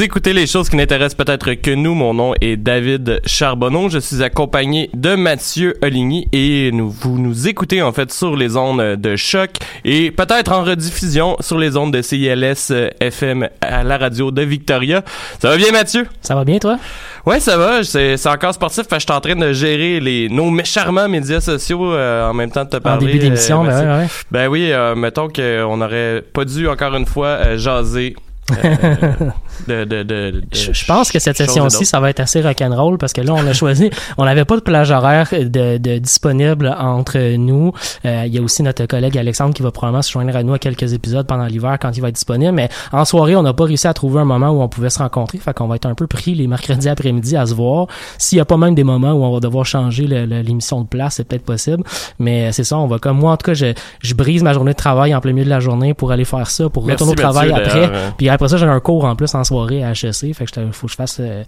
vous écoutez les choses qui n'intéressent peut-être que nous. Mon nom est David Charbonneau. Je suis accompagné de Mathieu Oligny et nous, vous nous écoutez en fait sur les ondes de choc et peut-être en rediffusion sur les ondes de CILS euh, FM à la radio de Victoria. Ça va bien Mathieu? Ça va bien, toi? Ouais, ça va. C'est encore sportif. Fait que je suis en train de gérer les, nos charmants médias sociaux euh, en même temps de te En parler. début d'émission, euh, ben ouais, ouais. Ben oui, euh, mettons qu'on n'aurait pas dû encore une fois jaser. Euh, de, de, de, de Je, pense que cette session-ci, ça va être assez rock'n'roll parce que là, on a choisi, on n'avait pas de plage horaire de, de disponible entre nous. Euh, Il y a aussi notre collègue Alexandre qui va probablement se joindre à nous à quelques épisodes pendant l'hiver quand il va être disponible. Mais en soirée, on n'a pas réussi à trouver un moment où on pouvait se rencontrer. Fait qu'on va être un peu pris les mercredis après-midi à se voir. S'il y a pas même des moments où on va devoir changer l'émission de place, c'est peut-être possible. Mais c'est ça, on va comme moi, en tout cas, je, je brise ma journée de travail en plein milieu de la journée pour aller faire ça, pour Merci, retourner au travail Mathieu, après. d'ailleurs. Puis après ça, j'ai un cours en plus en soirée à HEC. Fait que faut que je fasse. euh,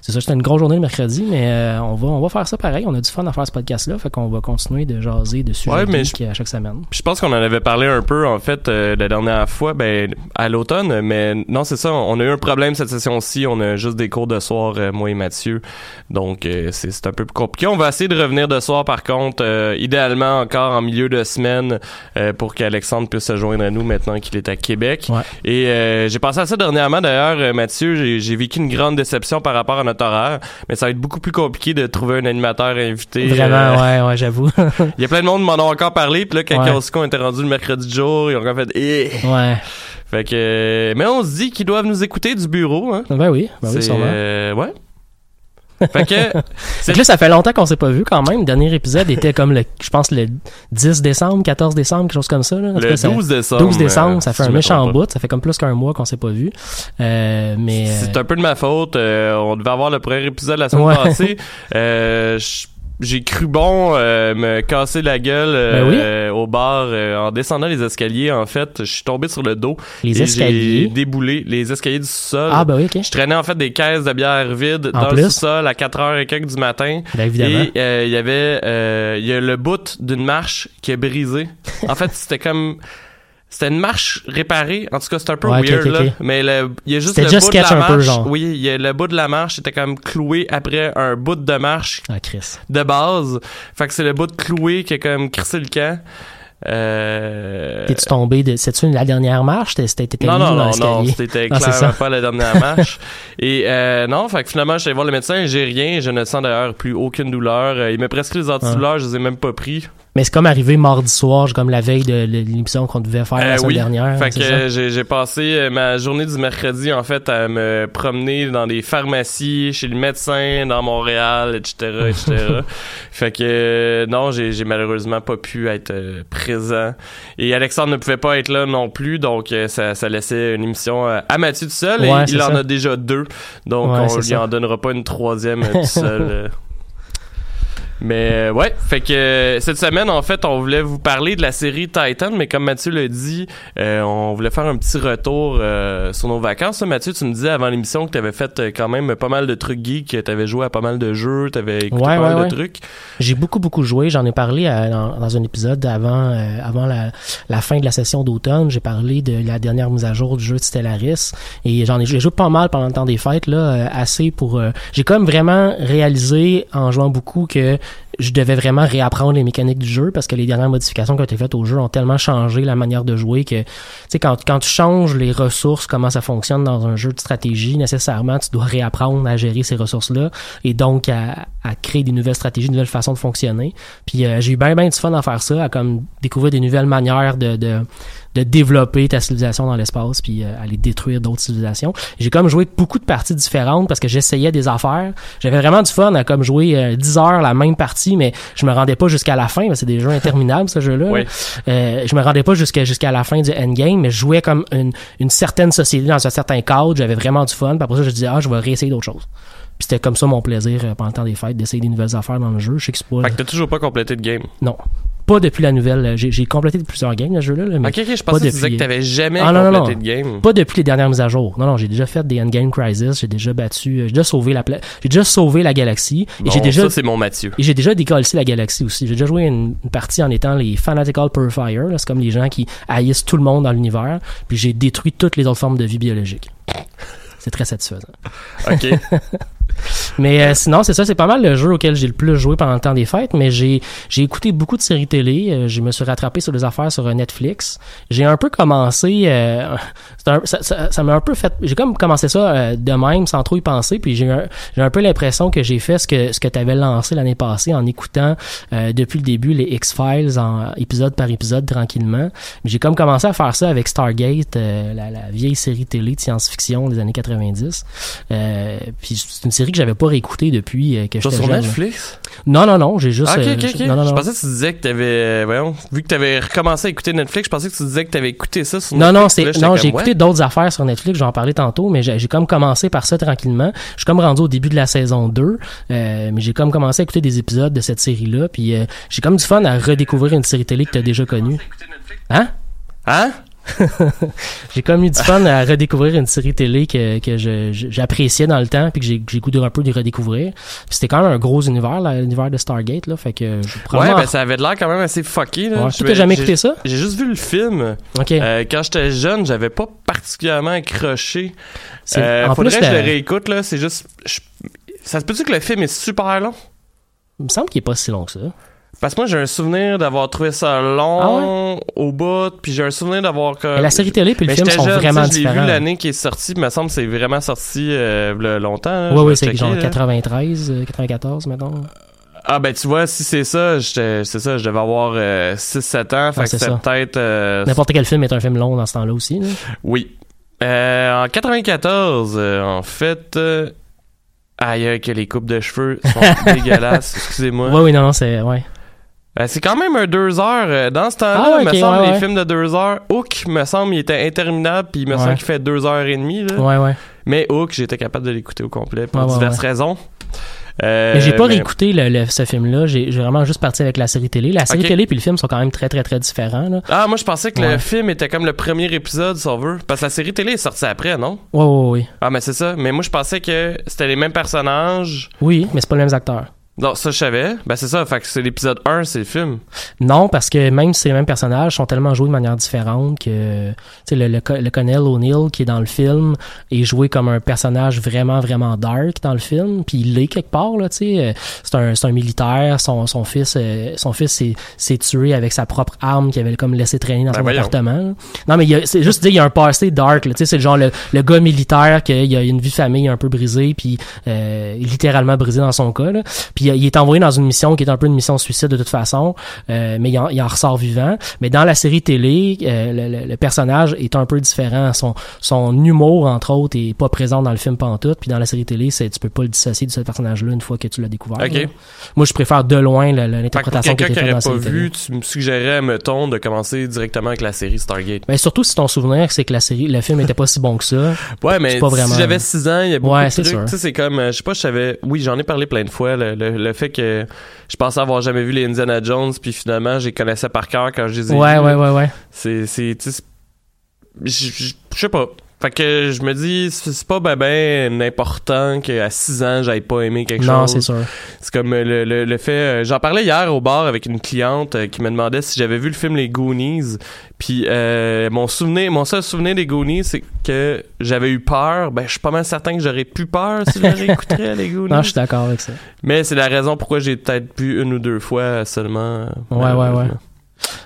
c'est ça, c'était une grosse journée le mercredi, mais euh, on va on va faire ça pareil. On a du fun à faire ce podcast-là. Fait qu'on va continuer de jaser de sujets Ouais, mais geeks à chaque semaine. Je pense qu'on en avait parlé un peu en fait euh, la dernière fois, ben à l'automne, mais non c'est ça, on a eu un problème cette session-ci, on a juste des cours de soir euh, moi et Mathieu, donc euh, c'est c'est un peu plus compliqué. On va essayer de revenir de soir par contre, euh, idéalement encore en milieu de semaine euh, pour qu'Alexandre puisse se joindre à nous maintenant qu'il est à Québec. Ouais. Et euh, j'ai pensé à ça dernièrement d'ailleurs, euh, Mathieu, j'ai vécu une grande déception par rapport à notre horaire, mais ça va être beaucoup plus compliqué de trouver un animateur invité. Vraiment, euh, ouais, ouais, j'avoue. il y a plein de monde qui m'en ont encore parlé, puis là, quand Ouais. on était rendu le mercredi jour, ils ont encore fait eh. ouais. Fait que. Mais on se dit qu'ils doivent nous écouter du bureau, hein. Ben oui, ben oui, sûrement. euh, ouais. Fait que. Fait que là, ça fait longtemps qu'on s'est pas vu quand même. Le dernier épisode était comme le, je pense, le 10 décembre, 14 décembre, quelque chose comme ça. Là. En Le cas, ça- 12 décembre. 12 décembre, ça euh, fait si un je méchant bout. Ça fait comme plus qu'un mois qu'on s'est pas vu. Euh, mais. euh, C'est un peu de ma faute. euh, on devait avoir le premier épisode la semaine Ouais. passée. Euh, j- j'ai cru bon euh, me casser la gueule euh, Ben oui. euh, au bar euh, en descendant les escaliers. En fait, je suis tombé sur le dos. Les et J'ai escaliers? déboulé les escaliers du sol. Ah, ben oui, ok. Je traînais en fait des caisses de bière vides En dans plus? le sous-sol à 4h et quelques du matin. Ben évidemment. Et euh, il y avait euh, il y a le bout d'une marche qui est brisé. En fait, c'était comme c'était une marche réparée. En tout cas, c'était un peu Ouais, weird là, mais le- il y a juste le bout de la un peu, marche. genre. Oui, il y a le bout de la marche était comme cloué après un bout de marche Ah, Chris. de base. Fait que c'est le bout de cloué qui a comme crissé le camp. Euh... T'es-tu tombé de. C'est-tu la dernière marche? T'étais Non, non, non, non, c'était Ah, clairement pas la dernière marche. Et euh, non, fait que finalement, je suis allé voir le médecin, j'ai rien, je ne sens d'ailleurs plus aucune douleur. Euh, il m'a prescrit les antidouleurs, je les ai même pas pris. Mais c'est comme arrivé mardi soir, comme la veille de l'émission qu'on devait faire la Euh, semaine oui. dernière. Fait que j'ai passé euh, ma journée du mercredi en fait à me promener dans des pharmacies, chez le médecin, dans Montréal, etc., etc. fait que euh, non, j'ai malheureusement pas pu être présent. Et Alexandre ne pouvait pas être là non plus, donc ça, ça laissait une émission à Mathieu tout seul. Ouais, et il en ça. a déjà deux, donc Ouais, on lui ça. en donnera pas une troisième tout seul. Mais euh, ouais, fait que euh, cette semaine, en fait, on voulait vous parler de la série Titan, mais comme Mathieu l'a dit, euh, on voulait faire un petit retour euh, sur nos vacances. Mathieu, tu me disais avant l'émission que tu avais fait euh, quand même pas mal de trucs geeks, que tu avais joué à pas mal de jeux, tu avais écouté Ouais, pas mal ouais, de ouais. trucs. J'ai beaucoup, beaucoup joué. J'en ai parlé à- dans, dans un épisode avant, euh, avant la, la fin de la session d'automne. J'ai parlé de la dernière mise à jour du jeu de Stellaris. Et j'en ai, j'ai joué pas mal pendant le temps des fêtes, là, assez pour... euh, j'ai comme vraiment réalisé, en jouant beaucoup, que je devais vraiment réapprendre les mécaniques du jeu parce que les dernières modifications qui ont été faites au jeu ont tellement changé la manière de jouer que, tu sais, quand, quand tu changes les ressources, comment ça fonctionne dans un jeu de stratégie, nécessairement, tu dois réapprendre à gérer ces ressources-là et donc à, créer des nouvelles stratégies, de nouvelles façons de fonctionner. Puis euh, j'ai eu bien, bien du fun à faire ça, à comme découvrir des nouvelles manières de, de, de développer ta civilisation dans l'espace puis euh, aller détruire d'autres civilisations. J'ai comme joué beaucoup de parties différentes parce que j'essayais des affaires. J'avais vraiment du fun à comme jouer euh, 10 heures la même partie, mais je me rendais pas jusqu'à la fin. C'est des jeux interminables, ce jeu-là. Oui. Euh, je me rendais pas jusqu'à jusqu'à la fin du endgame, mais je jouais comme une, une certaine société dans un certain cadre. J'avais vraiment du fun. Puis après ça, je disais, ah, je vais réessayer d'autres choses. Puis c'était comme ça mon plaisir euh, pendant le temps des fêtes, d'essayer des nouvelles affaires dans le jeu. Je sais que c'est pas... Fait que t'as toujours pas complété de game. Non. Pas depuis la nouvelle. euh, J'ai complété plusieurs games, le jeu-là. là, mais Ok, ok, je pas pensais que tu disais depuis- que t'avais jamais Ah, non, non, complété non. de game. Pas depuis les dernières mises à jour. Non, non, j'ai déjà fait des Endgame Crisis, j'ai déjà battu, euh, j'ai déjà sauvé la pla- j'ai déjà sauvé la galaxie et Bon, j'ai déjà ça, c'est mon Mathieu. et j'ai déjà décollé la galaxie aussi. J'ai déjà joué une, une partie en étant les Fanatical Purifier. C'est comme les gens qui haïssent tout le monde dans l'univers. Puis j'ai détruit toutes les autres formes de vie biologique. C'est très satisfaisant. Ok. Mais euh, sinon, c'est ça, c'est pas mal le jeu auquel j'ai le plus joué pendant le temps des fêtes, mais j'ai écouté beaucoup de séries télé, euh, je me suis rattrapé sur des affaires sur euh, Netflix. J'ai un peu commencé euh, un- ça m'a un peu fait j'ai comme commencé ça euh, de même sans trop y penser, puis j'ai un, un peu l'impression que j'ai fait ce que ce que tu avais lancé l'année passée en écoutant euh, depuis le début les X-Files en épisode par épisode tranquillement. J'ai comme commencé à faire ça avec Stargate, la, la vieille série télé de science-fiction des années 90. Euh, puis c'est une série que j'avais pas réécoutée depuis euh, que Sur j'étais sur jeune. Netflix? Non, non, non, j'ai juste... Ah, ok, euh, ok, ok. Non, non, Je non. pensais que tu disais que t'avais, euh, voyons, vu que t'avais recommencé à écouter Netflix, je pensais que tu disais que t'avais écouté ça sur Non, Netflix. non, Là, c'est non, j'ai écouté ouais. d'autres affaires sur Netflix, j'en parlais tantôt, mais j'ai j'ai comme commencé par ça tranquillement. Je suis comme rendu au début de la saison 2, euh, mais j'ai comme commencé à écouter des épisodes de cette série-là, puis euh, j'ai comme du fun à redécouvrir une série télé que t'as déjà connue. Hein? Hein? J'ai comme eu du fun à redécouvrir une série télé que, que j'appréciais dans le temps, puis que j'ai j'ai goûté un peu de redécouvrir. C'était quand même un gros univers, l'univers de Stargate, là, fait que je Ouais, ben ça avait de l'air quand même assez fucké, là. Ouais. Je t'as jamais j'ai- écouté ça? J'ai juste vu le film. Ok. Euh, quand j'étais jeune, j'avais pas particulièrement accroché. C'est- Euh, en faudrait plus, que je le réécoute, là. C'est juste. je- Ça se peut-tu que le film est super long? il me semble qu'il est pas si long que ça. Parce que moi, j'ai un souvenir d'avoir trouvé ça long au bout, puis j'ai un souvenir d'avoir. comme- Mais la série télé puis le Mais film sont jeune, vraiment Je l'ai vu différents. l'année qui est sortie, il me semble que c'est vraiment sorti euh, longtemps. Je ouais, vais c'est genre là. 93, euh, 94, mettons. Ah ben tu vois, si c'est ça, c'est ça, je devais avoir 6-7 ans, fait Ouais, que c'est peut-être... euh, N'importe quel film est un film long dans ce temps-là aussi. là. oui. Euh, en 94, euh, en fait... Euh, aïe, que les coupes de cheveux sont dégueulasses, excusez-moi. Oui, non, non, c'est. Ouais. Euh, c'est quand même un deux heures. euh, Dans ce temps-là, Ah, me semble, ouais, les films de deux heures, Hook, me semble, il était interminable, puis il me Ouais. semble qu'il fait deux heures et demie. Là. Ouais, ouais. Mais Hook, j'étais capable de l'écouter au complet pour diverses raisons. Euh, Mais j'ai pas mais- réécouté le, le- ce film-là. J'ai vraiment juste parti avec la série télé. La série télé puis le film sont quand même très, très, très différents. Là. Ah, moi, je pensais que le film était comme le premier épisode, si on veut. Parce que la série télé est sortie après, non? Ouais, ouais, ouais. Ah, mais c'est ça. Mais moi, je pensais que c'était les mêmes personnages. Oui, mais c'est pas les mêmes acteurs. Non, ça, je savais. Ben, c'est ça. Fait que c'est l'épisode 1, c'est le film. Non, parce que même si c'est les mêmes personnages, sont tellement joués de manière différente que tu sais, le, le, le colonel O'Neill qui est dans le film est joué comme un personnage vraiment, vraiment dark dans le film. Puis il l'est quelque part, là, tu sais. C'est un, c'est un militaire. Son, son fils, euh, son fils s'est, tué avec sa propre arme qu'il avait comme laissé traîner dans Ben son voyons. appartement. Non, mais c'est juste dire, il y a un passé dark, là, tu sais. C'est le genre le, le gars militaire qui a une vie de famille un peu brisée, puis euh, littéralement brisée dans son cas, là. Puis Puis il est envoyé dans une mission qui est un peu une mission suicide de toute façon, euh, mais il en, il en ressort vivant. Mais dans la série télé, euh, le, le- le personnage est un peu différent. Son, son humour, entre autres, est pas présent dans le film pantoute. Puis dans la série télé, c'est, tu peux pas le dissocier de ce personnage-là une fois que tu l'as découvert. Ok. là. Moi, je préfère de loin que l'interprétation qui a quelqu'un été qui faite dans pas série télé. vu, tu me suggérais, mettons, de commencer directement avec la série Stargate. Mais surtout si ton souvenir, c'est que la série, le film était pas si bon que ça. Ouais, mais pas vraiment- si j'avais 6 ans, il y a beaucoup Ouais, de trucs. Tu c'est comme, euh, je sais pas, je savais. Oui, j'en ai parlé plein de fois. Le, le, le fait que je pensais avoir jamais vu les Indiana Jones, puis finalement, je les connaissais par cœur quand je les ai Ouais, vus. ouais, ouais, ouais. C'est, c'est, je sais pas. Fait que je me dis, c'est pas ben ben important qu'à 6 ans, j'aille pas aimé quelque Non, chose. c'est sûr. C'est comme euh, le, le, le fait. euh, J'en parlais hier au bar avec une cliente euh, qui me demandait si j'avais vu le film Les Goonies. Puis euh, mon souvenir, mon seul souvenir des Goonies, c'est que j'avais eu peur. Ben, je suis pas mal certain que j'aurais plus peur si je réécouterais les Goonies. Non, je suis d'accord avec ça. Mais c'est la raison pourquoi j'ai peut-être vu une ou deux fois seulement. Ouais, ouais, ouais.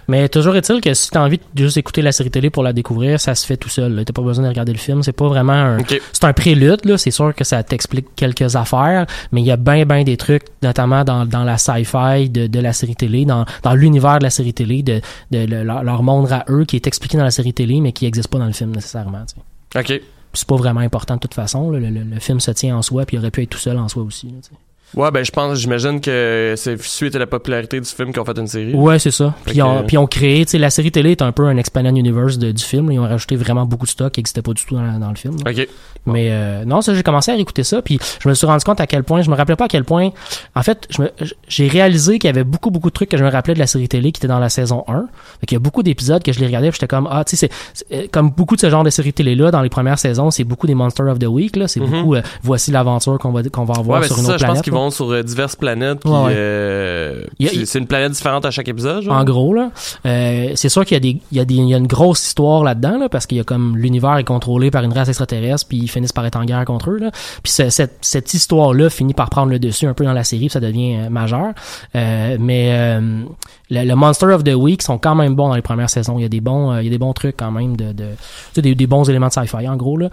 Mais toujours est-il que si t'as envie de juste écouter la série télé pour la découvrir, ça se fait tout seul. T'as pas besoin de regarder le film. C'est pas vraiment un. C'est un prélude, là. C'est sûr que ça t'explique quelques affaires, mais il y a bien, bien des trucs, notamment dans, dans la sci-fi de, de la série télé, dans, dans l'univers de la série télé, de, de le- leur, leur monde à eux, qui est expliqué dans la série télé, mais qui n'existe pas dans le film nécessairement. tu sais. Ok. C'est pas vraiment important de toute façon. là. Le, le- le film se tient en soi, puis il aurait pu être tout seul en soi aussi. là, tu. Ouais, ben je pense, j'imagine que c'est suite à la popularité du film qu'ils ont fait une série. Ouais, c'est ça. Puis on, que- puis on crée, tu sais, la série télé est un peu un expanded universe de- du film. Ils ont rajouté vraiment beaucoup de stock qui n'existait pas du tout dans, dans le film. là. Ok. Mais euh, non, ça j'ai commencé à écouter ça, puis je me suis rendu compte à quel point, je me rappelais pas à quel point. En fait, je me- j'ai réalisé qu'il y avait beaucoup beaucoup de trucs que je me rappelais de la série télé qui était dans la saison 1. Fait qu'il y a beaucoup d'épisodes que je les regardais, puis j'étais comme ah, tu sais, c'est- euh, comme beaucoup de ce genre de séries télé là dans les premières saisons, c'est beaucoup des Monsters of the Week là, c'est Mhm. beaucoup euh, voici l'aventure qu'on va qu'on va avoir Ouais, ben sur une ça, autre planète. Vont sur euh, diverses planètes. Puis, Ouais, euh, c'est- une planète différente à chaque épisode, genre? En gros, là, euh, c'est sûr qu'il y a des, il y a des, il y a une grosse histoire là-dedans, là, parce qu'il y a comme l'univers est contrôlé par une race extraterrestre, puis ils finissent par être en guerre contre eux, là. Puis ce- cette, cette histoire-là finit par prendre le dessus un peu dans la série, puis ça devient euh, majeur. Mais le, le Monster of the Week sont quand même bons dans les premières saisons. Il y a des bons, il y a des bons trucs quand même de, de tu sais, des, des bons éléments de sci-fi en gros là.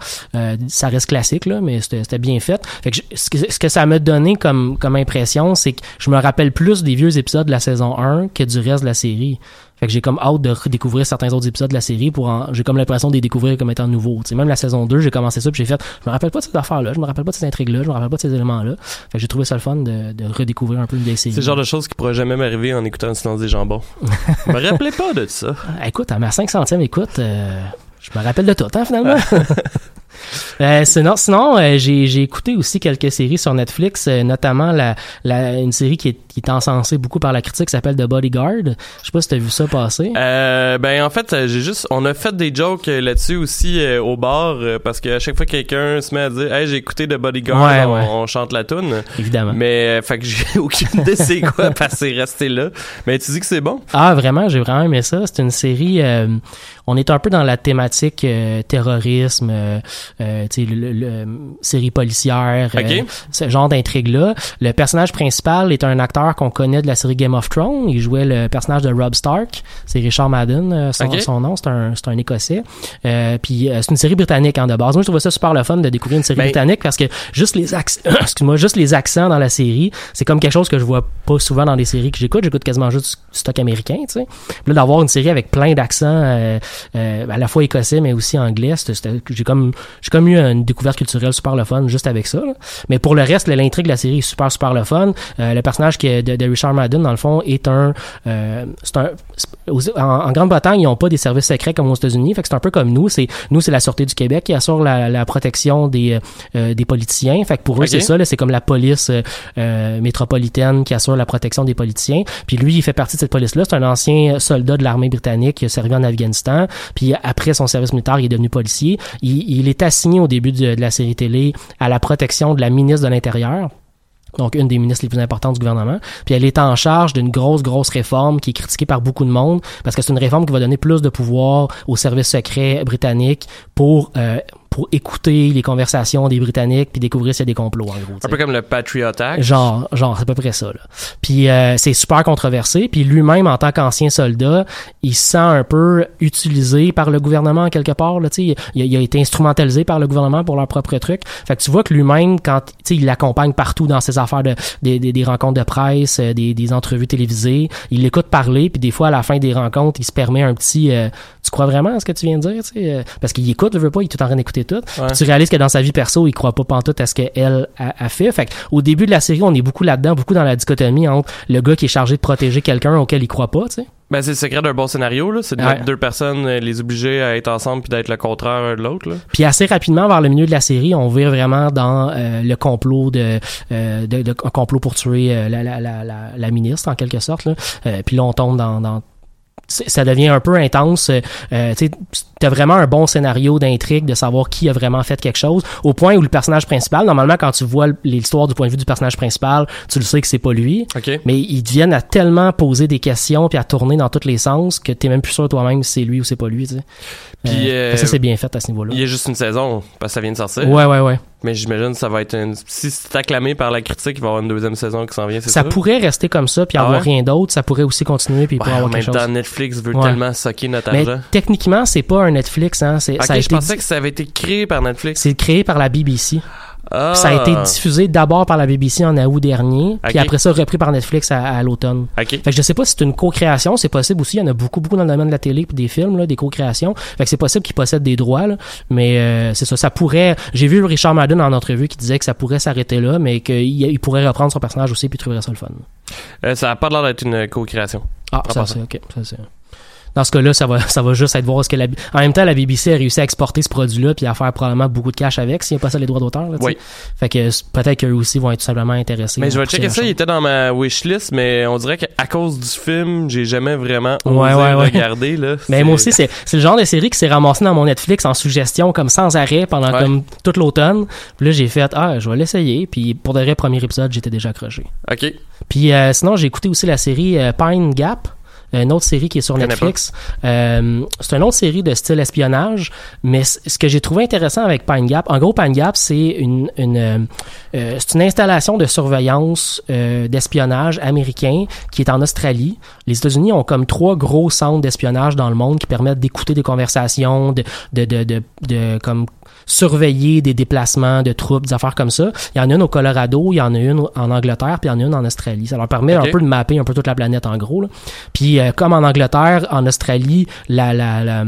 Ça reste classique là, mais c'était bien fait. Fait que je- ce, que, ce que ça m'a donné comme comme impression, c'est que je me rappelle plus des vieux épisodes de la saison 1 que du reste de la série. Fait que j'ai comme hâte de redécouvrir certains autres épisodes de la série pour en, j'ai comme l'impression de les découvrir comme étant nouveaux. Sais, même la saison 2, j'ai commencé ça puis j'ai fait, je me rappelle pas de cette affaire-là, je me rappelle pas de cette intrigue-là, je me rappelle pas de ces éléments-là. Fait que j'ai trouvé ça le fun de, de redécouvrir un peu une vieille série. C'est le genre de choses qui pourraient jamais m'arriver en écoutant le silence des jambons. je me rappelais pas de ça. Écoute, à ma 500e écoute, euh, je me rappelle de tout, hein, finalement. Euh, sinon, sinon euh, j'ai, écouté aussi quelques séries sur Netflix, euh, notamment la, la, une série qui est, qui est encensée beaucoup par la critique, qui s'appelle The Bodyguard. Je sais pas si t'as vu ça passer. Ben en fait, j'ai juste, on a fait des jokes là-dessus aussi au bar parce qu'à chaque fois que quelqu'un se met à dire, hey j'ai écouté The Bodyguard, Ouais, on, ouais. on chante la tune. Évidemment. Mais fait que j'ai aucune idée c'est quoi parce que c'est resté là. Mais tu dis que c'est bon? Ah, vraiment, j'ai vraiment aimé ça. C'est une série. Euh, on est un peu dans la thématique euh, terrorisme, euh, euh, tu sais, le, le- le- série policière, euh, Ok. ce genre d'intrigue-là. Le personnage principal est un acteur qu'on connaît de la série Game of Thrones. Il jouait le personnage de Rob Stark. C'est Richard Madden, euh, son, son nom. C'est un, c'est un Écossais. Euh, puis euh, c'est une série britannique en de base. Moi, je trouvais ça super le fun de découvrir une série Ben- britannique parce que juste les accents, excuse-moi, juste les accents dans la série, c'est comme quelque chose que je vois pas souvent dans les séries que j'écoute. J'écoute quasiment juste du stock américain, tu sais. Puis là, d'avoir une série avec plein d'accents, euh, euh, à la fois écossais mais aussi anglais, j'ai comme j'ai comme eu une découverte culturelle super le fun juste avec ça. là. Mais pour le reste, l'intrigue de la série est super super le fun. Euh, le personnage qui est de, de Richard Madden dans le fond est un, euh, c'est un en, en Grande-Bretagne, ils n'ont pas des services secrets comme aux États-Unis, fait que c'est un peu comme nous. C'est nous, c'est la sûreté du Québec qui assure la, la protection des euh, des politiciens. Fait que pour eux, c'est ça. là, C'est comme la police euh, euh, métropolitaine qui assure la protection des politiciens. Puis lui, il fait partie de cette police-là. C'est un ancien soldat de l'armée britannique qui a servi en Afghanistan. Puis après son service militaire, il est devenu policier. Il, est assigné au début de, de la série télé à la protection de la ministre de l'Intérieur donc une des ministres les plus importantes du gouvernement. Puis elle est en charge d'une grosse, grosse réforme qui est critiquée par beaucoup de monde parce que c'est une réforme qui va donner plus de pouvoir aux services secrets britanniques pour euh, pour écouter les conversations des Britanniques puis découvrir s'il y a des complots, en gros. Un peu comme le Patriot Act. Genre, genre, c'est à peu près ça. Là. Puis euh, c'est super controversé. Puis lui-même, en tant qu'ancien soldat, il se sent un peu utilisé par le gouvernement quelque part. Là, tu sais. il, a, il a été instrumentalisé par le gouvernement pour leur propre truc. Fait que tu vois que lui-même, quand tu sais, il l'accompagne partout dans ses affaires de des, des, des rencontres de presse, euh, des, des entrevues télévisées, il l'écoute parler. Puis des fois, à la fin des rencontres, il se permet un petit. euh, tu crois vraiment à ce que tu viens de dire, tu sais, euh, parce qu'il écoute, il veut pas, il est tout en train d'écouter tout. Puis tu réalises que dans sa vie perso, il croit pas pantoute à ce qu'elle a, a fait. Au début de la série, on est beaucoup là-dedans, beaucoup dans la dichotomie entre le gars qui est chargé de protéger quelqu'un auquel il croit pas, tu sais. Ben, c'est le secret d'un bon scénario, là. C'est de Ouais. mettre deux personnes, euh, les obliger à être ensemble puis d'être le contraire de l'autre, là. Puis assez rapidement, vers le milieu de la série, on vire vraiment dans euh, le complot de, euh, de, de- un complot pour tuer euh, la, la, la, la, la ministre en quelque sorte. Là. Puis là, on tombe dans, ça devient un peu intense. Euh, euh, tu as vraiment un bon scénario d'intrigue de savoir qui a vraiment fait quelque chose, au point où le personnage principal, normalement, quand tu vois l'histoire du point de vue du personnage principal, tu le sais que c'est pas lui. OK. Mais ils deviennent à tellement poser des questions puis à tourner dans tous les sens que t'es même plus sûr toi-même si c'est lui ou c'est pas lui. Puis, Euh, euh, ça, c'est bien fait à ce niveau-là. Il y a juste une saison, parce que ça vient de sortir. Ouais, ouais, ouais. Mais j'imagine que ça va être une... Si c'est acclamé par la critique, il va y avoir une deuxième saison qui s'en vient, c'est Ça ça? pourrait rester comme ça puis Ah avoir ouais? rien d'autre. Ça pourrait aussi continuer puis il Ouais, pourrait en avoir même quelque chose. temps, Netflix veut Ouais. tellement socker notre Mais argent. techniquement, c'est pas un Netflix. Hein. C'est, ça a je été pensais que ça avait été créé par Netflix. C'est créé par la BBC. Ah. Puis Ça a été diffusé d'abord par la BBC en août dernier, puis après ça repris par Netflix à, à l'automne. OK. Fait que je sais pas si c'est une co-création, c'est possible aussi. Il y en a beaucoup, beaucoup dans le domaine de la télé puis des films, là, des co-créations. Fait que c'est possible qu'ils possèdent des droits, là. Mais euh, c'est ça, ça pourrait. J'ai vu Richard Madden en entrevue qui disait que ça pourrait s'arrêter là, mais qu'il il pourrait reprendre son personnage aussi puis trouverait ça le fun. Euh, ça a pas l'air d'être une co-création. Ah, ça c'est ok. Ça, c'est- Dans ce cas-là, ça va, ça va juste être voir ce que la. En même temps, la BBC a réussi à exporter ce produit-là puis à faire probablement beaucoup de cash avec s'il n'y a pas ça les droits d'auteur. Oui. Fait que peut-être qu'eux aussi vont être tout simplement intéressés. Mais je vais checker ça, il était dans ma wishlist, mais on dirait qu'à cause du film, j'ai jamais vraiment osé Ouais, ouais, ouais. regarder, là. Mais moi aussi, c'est c'est le genre de série qui s'est ramassé dans mon Netflix en suggestion comme sans arrêt pendant comme toute l'automne. Puis là, j'ai fait ah, je vais l'essayer. Puis pour de vrai, premier épisode, j'étais déjà accroché. OK. Puis euh, sinon, j'ai écouté aussi la série euh, Pine Gap. Une autre série qui est sur Netflix. Euh, c'est une autre série de style espionnage, mais ce que j'ai trouvé intéressant avec Pine Gap, en gros, Pine Gap, c'est une, une, euh, euh, c'est une installation de surveillance euh, d'espionnage américain qui est en Australie. Les États-Unis ont comme trois gros centres d'espionnage dans le monde qui permettent d'écouter des conversations, de, de, de, de, de comme surveiller des déplacements de troupes, des affaires comme ça. Il y en a une au Colorado, il y en a une en Angleterre, puis il y en a une en Australie. Ça leur permet un peu de mapper un peu toute la planète en gros. Là. Puis euh, comme en Angleterre, en Australie, la, la, la-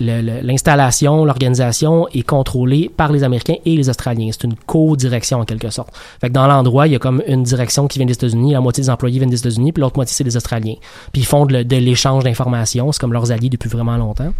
l'installation, l'organisation est contrôlée par les Américains et les Australiens. C'est une co-direction en quelque sorte. Fait que dans l'endroit, il y a comme une direction qui vient des États-Unis, la moitié des employés viennent des États-Unis, puis l'autre moitié c'est des Australiens. Puis ils font de l'échange d'informations, c'est comme leurs alliés depuis vraiment longtemps.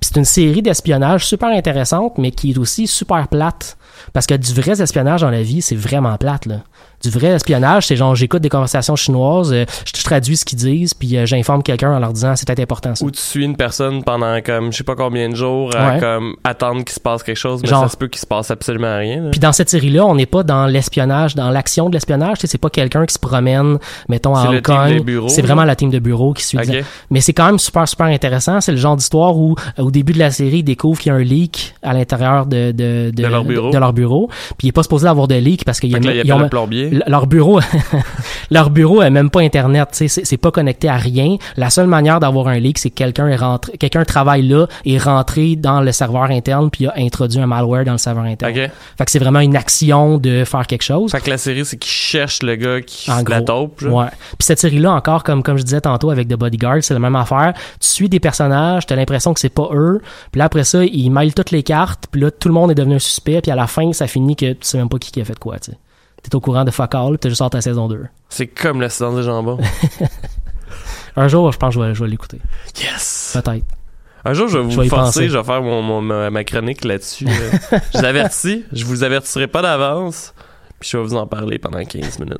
Puis c'est une série d'espionnage super intéressante, mais qui est aussi super plate. Parce que du vrai espionnage dans la vie, c'est vraiment plate, là. Du vrai espionnage, c'est genre, j'écoute des conversations chinoises, euh, je je traduis ce qu'ils disent, puis euh, j'informe quelqu'un en leur disant, c'est peut-être important ça. Ou tu suis une personne pendant comme je sais pas combien de jours à Ouais. comme attendre qu'il se passe quelque chose, mais Genre- ça se peut qu'il se passe absolument rien. là. Puis dans cette série-là, on n'est pas dans l'espionnage, dans l'action de l'espionnage. C'est pas quelqu'un qui se promène, mettons, à Hong team Kong. de bureau, C'est là. vraiment la team de bureau qui suit. Ok. Mais c'est quand même super, super intéressant. C'est le genre d'histoire où, euh, au début de la série, ils découvrent qu'il y a un leak à l'intérieur de, de, De leur bureau. de leur bureau. Puis il n'est pas supposé avoir de leak parce qu'il y a, là, ils ont- le plombier. Leur bureau leur bureau a même pas internet tu sais, c'est c'est pas connecté à rien la seule manière d'avoir un leak c'est que quelqu'un est rentré quelqu'un travaille là est rentré dans le serveur interne puis a introduit un malware dans le serveur interne OK. fait que c'est vraiment une action de faire quelque chose Fait que la série, c'est qu'il cherche le gars qui En la gros. taupe. genre. Ouais. Puis cette série-là, encore, comme, comme je disais tantôt avec The Bodyguard, c'est la même affaire. Tu suis des personnages, t'as l'impression que c'est pas eux. Puis là, après ça, ils mêlent toutes les cartes. Puis là, tout le monde est devenu un suspect. Puis à la fin, ça finit que tu sais même pas qui, qui a fait quoi, tu sais. T'es au courant de fuck all, puis t'as juste hâte à la saison 2. C'est comme le silence des jambons. Un jour, je pense que je vais, vais l'écouter. yes! Peut-être. Un jour, je vais Je vous vais forcer, je vais faire mon, mon- ma, ma chronique là-dessus. là. je vous avertis, je vous avertirai pas d'avance, Puis je vais vous en parler pendant 15 minutes.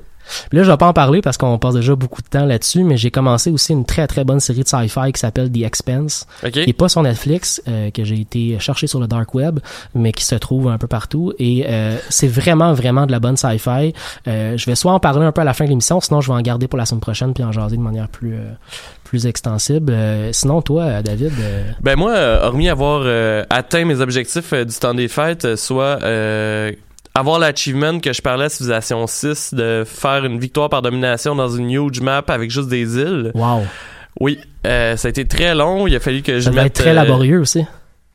Puis là, je vais pas en parler parce qu'on passe déjà beaucoup de temps là-dessus, mais j'ai commencé aussi une très très bonne série de sci-fi qui s'appelle The Expense, OK? qui est pas sur Netflix, euh, que j'ai été chercher sur le dark web, mais qui se trouve un peu partout. Et euh, c'est vraiment vraiment de la bonne sci-fi. Euh, je vais soit en parler un peu à la fin de l'émission, sinon je vais en garder pour la semaine prochaine puis en jaser de manière plus euh, plus extensible. Euh, sinon, toi, euh, David, euh, Ben moi, euh, hormis avoir euh, atteint mes objectifs du temps des fêtes, soit euh, avoir l'achievement que je parlais à Civilization 6 de faire une victoire par domination dans une huge map avec juste des îles. wow, Oui, euh, ça a été très long. Il a fallu que je ça doit mette, être très euh, laborieux aussi.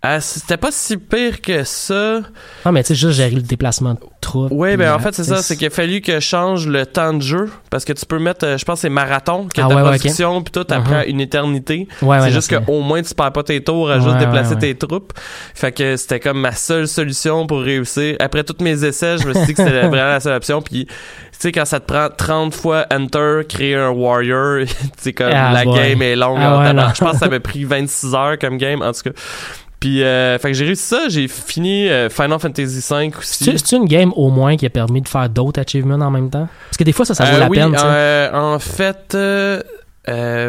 Ah, c'était pas si pire que ça. Ah, mais tu sais, juste gérer le déplacement de troupes. Oui, ben en fait, c'est tu ça. C'est qu'il a fallu que je change le temps de jeu. Parce que tu peux mettre, euh, je pense, c'est marathon, que Ah ta ouais, ouais, production, puis tout, t'apprends Mhm. une éternité. Ouais, ouais, c'est je juste qu'au moins, tu perds pas tes tours à juste Ouais, déplacer ouais, tes ouais. troupes. Fait que c'était comme ma seule solution pour réussir. Après tous mes essais, je me suis dit que c'était vraiment la seule option. Puis, tu sais, quand ça te prend 30 fois Enter, créer un Warrior, c'est comme Ah, la boy. game est longue. Ah en ouais, non. je pense que ça m'a pris 26 heures comme game, en tout cas. Puis, euh, fait que j'ai réussi ça. J'ai fini euh, Final Fantasy V aussi. C'est une game au moins qui a permis de faire d'autres achievements en même temps? Parce que des fois, ça, ça vaut Euh, la oui, peine, euh, en fait, euh,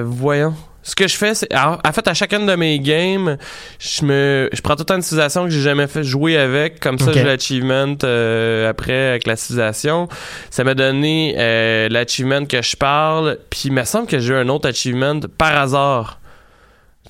voyons. Ce que je fais, c'est. En fait, à chacune de mes games, je me. Je prends tout le temps une civilisation que j'ai jamais fait jouer avec. Comme ça, Ok. j'ai l'achievement après avec la civilisation. Ça m'a donné l'achievement que je parle. Puis il me semble que j'ai eu un autre achievement par hasard.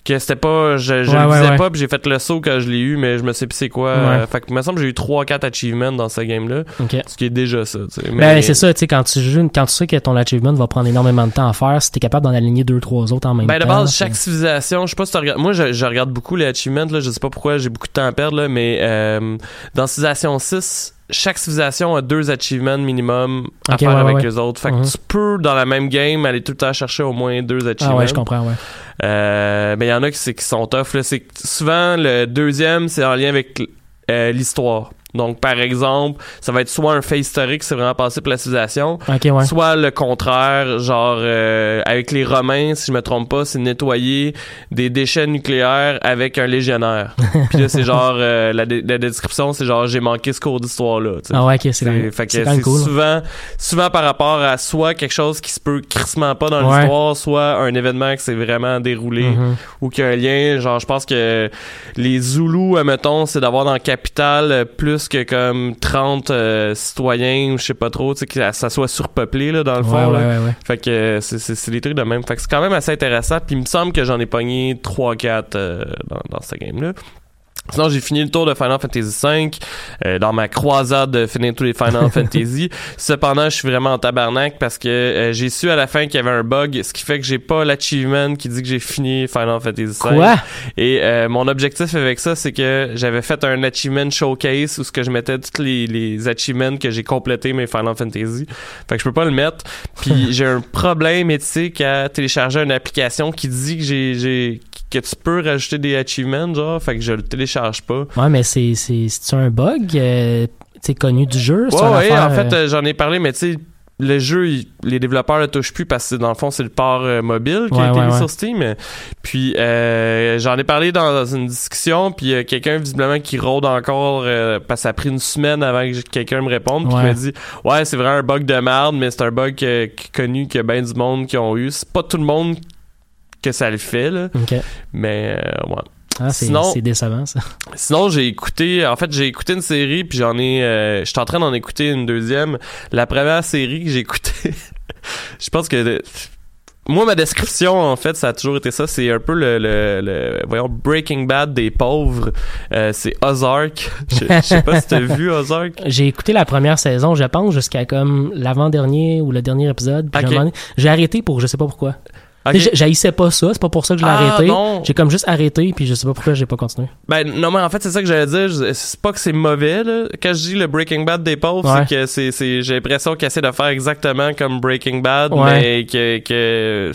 Que c'était pas. Je, je Ouais, le visais ouais. pas, puis j'ai fait le saut quand je l'ai eu, mais je me sais plus c'est quoi. Ouais. Euh, fait que il me semble que j'ai eu 3-4 achievements dans ce game-là. Ok. Ce qui est déjà ça. tu sais. Ben, c'est ça, tu sais, quand tu joues, quand tu sais que ton achievement va prendre énormément de temps à faire, si t'es capable d'en aligner deux, trois autres en même Ben, de temps. base, chaque civilisation, je sais pas si tu regardes. Moi, je, je regarde beaucoup les achievements, là. Je sais pas pourquoi, j'ai beaucoup de temps à perdre, là. Mais, euh, dans Civilisation 6, chaque civilisation a deux achievements minimum à faire ouais, avec ouais. les autres. Fait que Mhm. tu peux, dans la même game, aller tout le temps chercher au moins deux achievements. Ah ouais, je comprends, ouais. Euh, mais il y en a qui, sont tough, là. Souvent, le deuxième, c'est en lien avec euh, l'histoire. Donc, par exemple, ça va être soit un fait historique, c'est vraiment passé pour la civilisation, ouais. Soit le contraire, genre euh, avec les Romains, si je me trompe pas, c'est nettoyer des déchets nucléaires avec un légionnaire. Puis là, c'est genre euh, la, la description, c'est genre j'ai manqué ce cours d'histoire là. Ah ouais, ok, c'est même, fait que c'est cool. souvent, souvent par rapport à soit quelque chose qui se peut crissement pas dans Ouais. l'histoire, soit un événement qui s'est vraiment déroulé Mhm. ou qu'il y a un lien. Genre, je pense que les Zoulous, admettons, c'est d'avoir dans la capitale euh, plus que comme 30 euh, citoyens ou je sais pas trop, tu sais, que ça- soit surpeuplé là, dans le Ouais, fond. ouais, là. ouais, ouais. Fait que euh, c'est des trucs de même. Fait que c'est quand même assez intéressant. Puis il me semble que j'en ai pogné 3-4 euh, dans, dans ce game-là. Sinon, j'ai fini le tour de Final Fantasy V euh, dans ma croisade de finir tous les Final Fantasy. Cependant, je suis vraiment en tabarnak parce que euh, j'ai su à la fin qu'il y avait un bug, ce qui fait que j'ai pas l'achievement qui dit que j'ai fini Final Fantasy V. Quoi? Et euh, mon objectif avec ça, c'est que j'avais fait un achievement showcase où ce que je mettais tous les, les achievements que j'ai complété mes Final Fantasy. Fait que je peux pas le mettre. Puis j'ai un problème éthique à télécharger une application qui dit que j'ai j'ai que tu peux rajouter des achievements genre fait que je le télécharge pas. Ouais, mais c'est, c'est, c'est un bug, euh, connu du jeu? Ouais, ouais, affaire, en fait euh, euh, j'en ai parlé mais tu sais le jeu, il- les développeurs le touchent plus parce que dans le fond c'est le port euh, mobile qui Ouais, a été ouais, mis ouais. sur Steam. Puis euh, j'en ai parlé dans une discussion, puis a quelqu'un visiblement qui rôde encore euh, parce que ça a pris une semaine avant que quelqu'un me réponde. Puis il m'a dit ouais c'est vraiment un bug de merde, mais c'est un bug que- qui connu a bien du monde qui ont eu. C'est pas tout le monde que ça le fait là, mais euh, ouais. Ah, c'est, Sinon- c'est décevant, ça. Sinon, j'ai écouté, en fait, j'ai écouté une série, puis j'en ai, euh, je suis en train d'en écouter une deuxième. La première série que j'ai écoutée, je pense que, moi, ma description, en fait, ça a toujours été ça. C'est un peu le, le, le- voyons, Breaking Bad des pauvres. Euh, c'est Ozark. Je je sais pas si t'as vu Ozark. J'ai écouté la première saison, je pense, jusqu'à comme l'avant-dernier ou le dernier épisode. J'ai arrêté pour je sais pas pourquoi. Ok. Tu sais, j'ai- J'haïssais pas ça, c'est pas pour ça que je l'ai Ah, arrêté. non. J'ai comme juste arrêté, puis je sais pas pourquoi j'ai pas continué. Ben non mais en fait c'est ça que j'allais dire. C'est pas que c'est mauvais là. Quand je dis le Breaking Bad des pauvres, Ouais. c'est que c'est c'est j'ai l'impression qu'il essaie de faire exactement comme Breaking Bad, Ouais. mais que que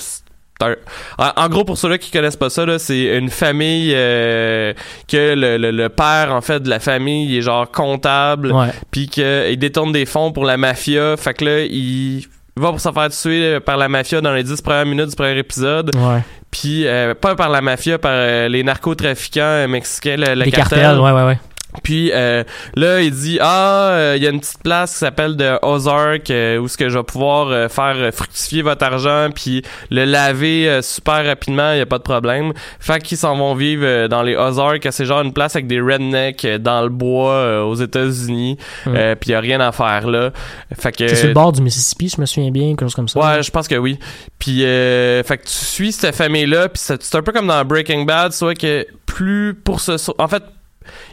en, gros pour ceux-là qui connaissent pas ça là, c'est une famille euh, que le, le, le père en fait de la famille il est genre comptable, puis qu'il détourne des fonds pour la mafia. Fait que là il va pour se faire tuer par la mafia dans les 10 premières minutes du premier épisode Ouais. puis euh, pas par la mafia par euh, les narcotrafiquants euh, mexicains le, le Des cartel cartels, ouais, ouais, ouais. Puis euh, là, il dit ah, euh, il y a une petite place qui s'appelle de Ozark euh, où ce que je vais pouvoir faire fructifier votre argent puis le laver super rapidement, il y a pas de problème. Fait qu'ils s'en vont vivre dans les Ozarks, c'est genre une place avec des rednecks dans le bois aux États-Unis. Mm. Puis il y a rien à faire là. Fait que C'est sur le bord du Mississippi, je me souviens bien, quelque chose comme ça. Ouais, je pense que oui. Puis, euh, fait que tu suis cette famille-là, puis c'est un peu comme dans Breaking Bad, soit que plus pour sau- en fait,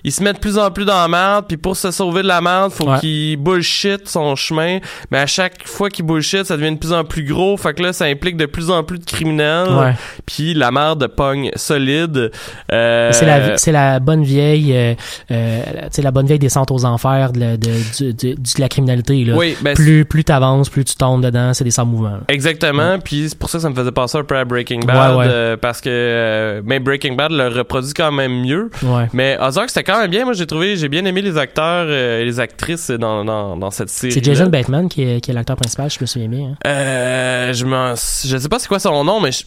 ils se mettent de plus en plus dans la merde, puis pour se sauver de la merde, faut Ouais. qu'ils bullshit son chemin. Mais à chaque fois qu'ils bullshit, ça devient de plus en plus gros. Fait que là, ça implique de plus en plus de criminels. Ouais. Puis la merde pogne solide. Euh, C'est la, c'est la bonne vieille, euh, euh, la bonne vieille descente aux enfers de, la- de, du- de la criminalité. Là. Oui, ben, plus plus t'avances, plus tu tombes dedans, c'est des sans mouvements. Exactement, puis c'est pour ça que ça me faisait penser un peu à Breaking Bad, euh, parce que euh, mais Breaking Bad le reproduit quand même mieux. Mais Ozark c'était quand même bien. Moi j'ai trouvé, j'ai bien aimé les acteurs euh, et les actrices dans, dans, dans cette série. C'est Jason Bateman qui est, qui est l'acteur principal, je me souviens bien. hein. Euh, je m'en, je sais pas c'est quoi son nom, mais je,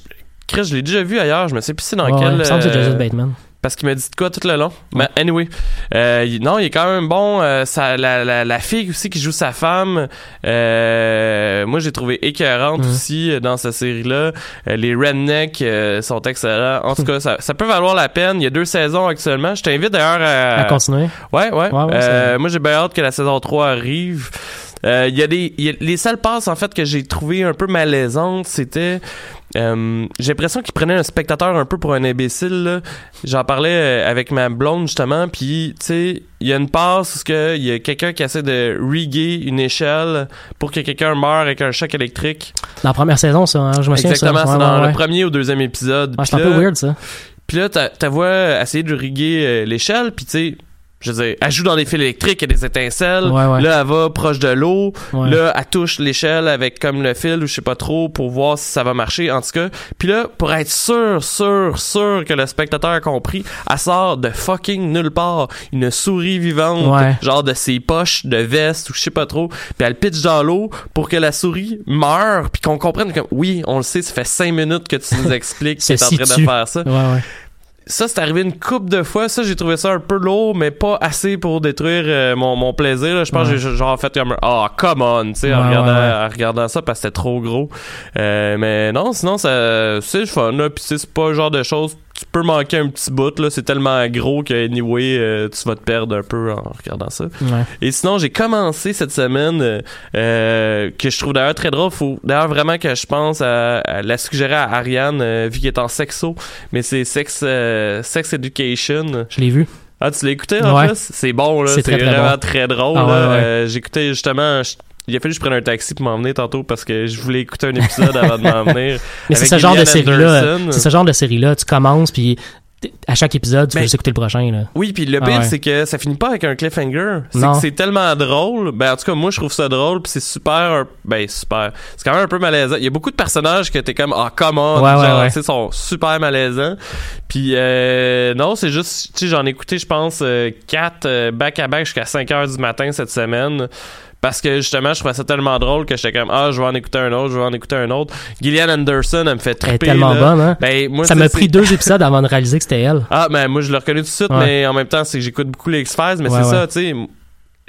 Chris, je l'ai déjà vu ailleurs. Je me sais plus c'est dans ouais, quel. il me semble que c'est euh, Jason Bateman. Parce qu'il m'a dit de quoi tout le long. Mais anyway, euh, il- non, il est quand même bon. Euh, ça, la, la, la fille aussi qui joue sa femme, euh, moi j'ai trouvé écœurante Mhm. aussi euh, dans cette série-là. Euh, les rednecks euh, sont excellents. En tout cas, ça, ça peut valoir la peine. Il y a deux saisons actuellement. Je t'invite d'ailleurs à, À continuer. Ouais, ouais. Ouais, ouais, Euh, moi, j'ai bien hâte que la saison 3 arrive. Euh, y a des, il y a- les seules passes en fait que j'ai trouvé un peu malaisantes, c'était, euh, j'ai l'impression qu'ils prenaient un spectateur un peu pour un imbécile. J'en parlais euh, avec ma blonde justement, puis tu sais, il y a une passe où il y a quelqu'un qui essaie de riguer une échelle pour que quelqu'un meure avec un choc électrique. Dans la première saison, ça, hein, je me souviens. Exactement, c'est Ouais, dans ouais, le premier ou deuxième épisode. C'est un peu là- weird, ça. puis là, ta, ta voix essayer de riguer euh, l'échelle, puis tu sais, je veux dire, elle joue dans des fils électriques, il y a des étincelles. Ouais, ouais. Là, elle va proche de l'eau. Ouais. Là, elle touche l'échelle avec comme le fil ou je sais pas trop pour voir si ça va marcher, en tout cas. Puis là, pour être sûr, sûr, sûr que le spectateur a compris, elle sort de fucking nulle part une souris vivante, Ouais. genre de ses poches de veste ou je sais pas trop. Puis elle pitch dans l'eau pour que la souris meure, puis qu'on comprenne que oui, on le sait, ça fait cinq minutes que tu nous expliques que t'es en train de faire ça. Ça, c'est arrivé une coupe de fois. Ça, j'ai trouvé ça un peu lourd, mais pas assez pour détruire euh, mon, mon plaisir. là. Je pense Ouais. que j'ai genre fait comme un Ah, come on, tu sais, en, regardant, ouais, ouais. en regardant ça parce que c'était trop gros. Euh, mais non, sinon, ça c'est fun. Là. Puis c'est pas le genre de choses. Tu peux manquer un petit bout. là C'est tellement gros que, anyway, euh, tu vas te perdre un peu en regardant ça. Ouais. Et sinon, j'ai commencé cette semaine euh, que je trouve d'ailleurs très drôle. Faut d'ailleurs vraiment que je pense à, à la suggérer à Ariane euh, vu qu'elle est en sexo, mais c'est sex euh, sex education. Je l'ai vu. Ah, tu l'as écouté en Ouais. plus? C'est bon là, C'est vraiment bon. très drôle. Ah, ouais. Euh, J'écoutais justement. je- il a fallu que je prenne un taxi pour m'en venir tantôt parce que je voulais écouter un épisode avant de m'en venir. Mais c'est Avec ce genre de série-là. C'est ce genre de série-là. Tu commences, puis à chaque épisode, tu Ben, veux juste écouter le prochain. Là. Oui, puis le Ah pire, ouais. c'est que ça finit pas avec un cliffhanger. C'est que c'est tellement drôle. Ben, en tout cas, moi, je trouve ça drôle, puis c'est super. Ben, super. C'est quand même un peu malaisant. Il y a beaucoup de personnages que t'es comme, ah, comment? Ouais, genre, ouais. sont super malaisants. Puis, euh, non, c'est juste, tu sais, j'en ai écouté, je pense, euh, quatre euh, back-à-back jusqu'à 5 heures du matin cette semaine. Parce que justement, je trouvais ça tellement drôle que j'étais comme Ah, je vais en écouter un autre, je vais en écouter un autre. Gillian Anderson, elle me fait Elle est triper. tellement là. bonne, hein? Ben, moi, Ça m'a pris deux épisodes avant de réaliser que c'était elle. ah, ben moi je l'ai reconnu tout de suite, Ouais. mais en même temps, c'est que j'écoute beaucoup les X-Files, mais Ouais, c'est ça, tu sais.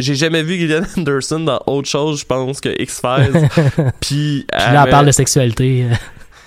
J'ai jamais vu Gillian Anderson dans autre chose, je pense, que X-Files. Puis, Puis là, elle parle de sexualité.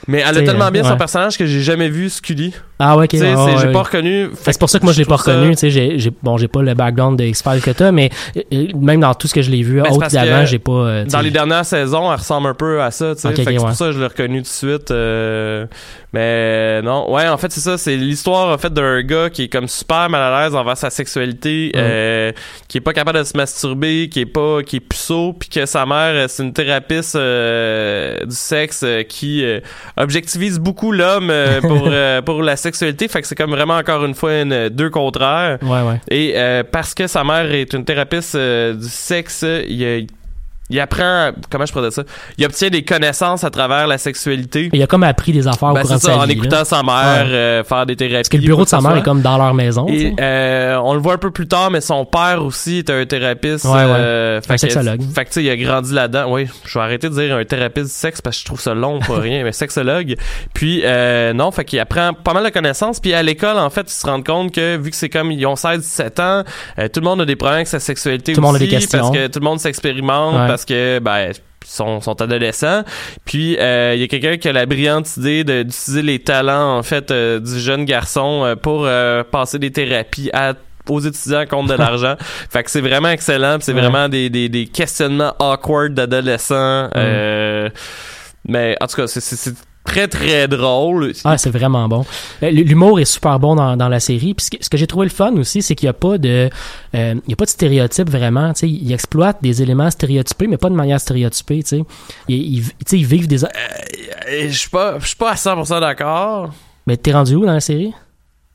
Mais elle a tellement bien ouais. son personnage que j'ai jamais vu Scully. Ah, ouais, ok. Sais, ouais, j'ai ouais. pas reconnu. C'est pour ça que moi je l'ai pas ça- reconnu, tu sais, j'ai, j'ai- bon, j'ai pas le background de X-Files que t'as, mais euh, même dans tout ce que je l'ai vu Ben, c'est autre d'avant, j'ai pas, euh, Dans les dernières saisons, elle ressemble un peu à ça, tu sais. Ok, fait que ok, c'est pour ouais. ça que je l'ai reconnu tout de suite. euh, mais non, ouais, en fait, c'est ça. C'est l'histoire, en fait, d'un gars qui est comme super mal à l'aise envers sa sexualité, Mhm. euh, qui est pas capable de se masturber, qui est pas, qui est puceau, puis que sa mère, euh, c'est une thérapeute euh, du sexe euh, qui euh, objectivise beaucoup l'homme euh, pour euh, pour la sexualité. Fait que c'est comme vraiment encore une fois une, deux contraires. ouais, ouais. Et euh, parce que sa mère est une thérapeute euh, du sexe, il y a il apprend, comment je pourrais dire ça? Il obtient des connaissances à travers la sexualité. Il a comme appris des affaires Ben, au courant c'est de ça, sa en vie. écoutant là. sa mère Ouais. euh, faire des thérapies. Parce que le bureau de sa mère que est comme dans leur maison. Et euh, on le voit un peu plus tard, mais son père aussi est un thérapeute. Ouais, ouais. euh, Un fait que- sexologue. Fait que tu sais, il a grandi là-dedans. Oui, je vais arrêter de dire un thérapeute du sexe parce que je trouve ça long, pas rien, mais sexologue. Puis euh, non, fait qu'il apprend pas mal de connaissances. Puis à l'école, en fait, il se rend compte que vu que c'est comme ils ont 16-17 ans, euh, tout le monde a des problèmes avec sa sexualité Tout le monde a aussi, des questions. parce que tout le monde s'expérimente. Parce que ben sont, sont adolescents. Puis euh, il y a quelqu'un qui a la brillante idée d'utiliser les talents en fait euh, du jeune garçon euh, pour passer des thérapies à aux étudiants contre de l'argent. fait que c'est vraiment excellent. C'est Ouais. vraiment des, des, des questionnements awkward d'adolescents. Euh, mais en tout cas, c'est très très drôle. Ah, c'est vraiment bon. Euh, L'humour est super bon dans, dans la série. Puis ce que, ce que j'ai trouvé le fun aussi, c'est qu'il n'y a pas de, euh, il y a pas de stéréotype vraiment. Tu sais, ils exploitent des éléments stéréotypés, mais pas de manière stéréotypée. Tu sais, ils, ils- tu sais, ils vivent des. Euh, Je suis pas, je suis pas à 100% d'accord. Mais t'es rendu où dans la série?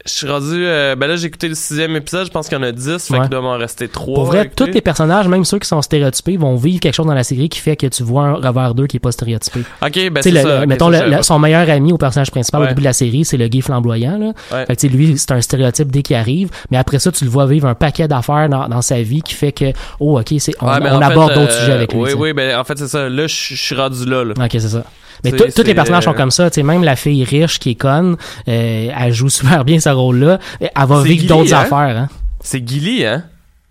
Je suis rendu. euh, ben là, j'ai écouté le sixième épisode. Je pense qu'il y en a 10. Fait Ouais. qu'il doit m'en rester 3. Pour vrai, tous les personnages, même ceux qui sont stéréotypés, vont vivre quelque chose dans la série qui fait que tu vois un revers d'eux qui est pas stéréotypé. Ok, ben c'est ça. le- mettons, ça, le- son meilleur ami au personnage principal au début de la série, c'est le gay flamboyant. Là. Ouais. Fait que, lui, c'est un stéréotype dès qu'il arrive, mais après ça, tu le vois vivre un paquet d'affaires dans, dans sa vie qui fait que, oh, ok, c'est, on, aborde d'autres euh, sujets avec lui. Oui, oui, ben en fait, c'est ça. Là, je je suis rendu là. là. Ok, c'est ça. Mais tous les personnages euh, sont comme ça. Tu sais, même la fille riche qui est conne, euh, elle joue super bien ce rôle-là. Elle va vivre d'autres hein? affaires. Hein. C'est Gilly, hein?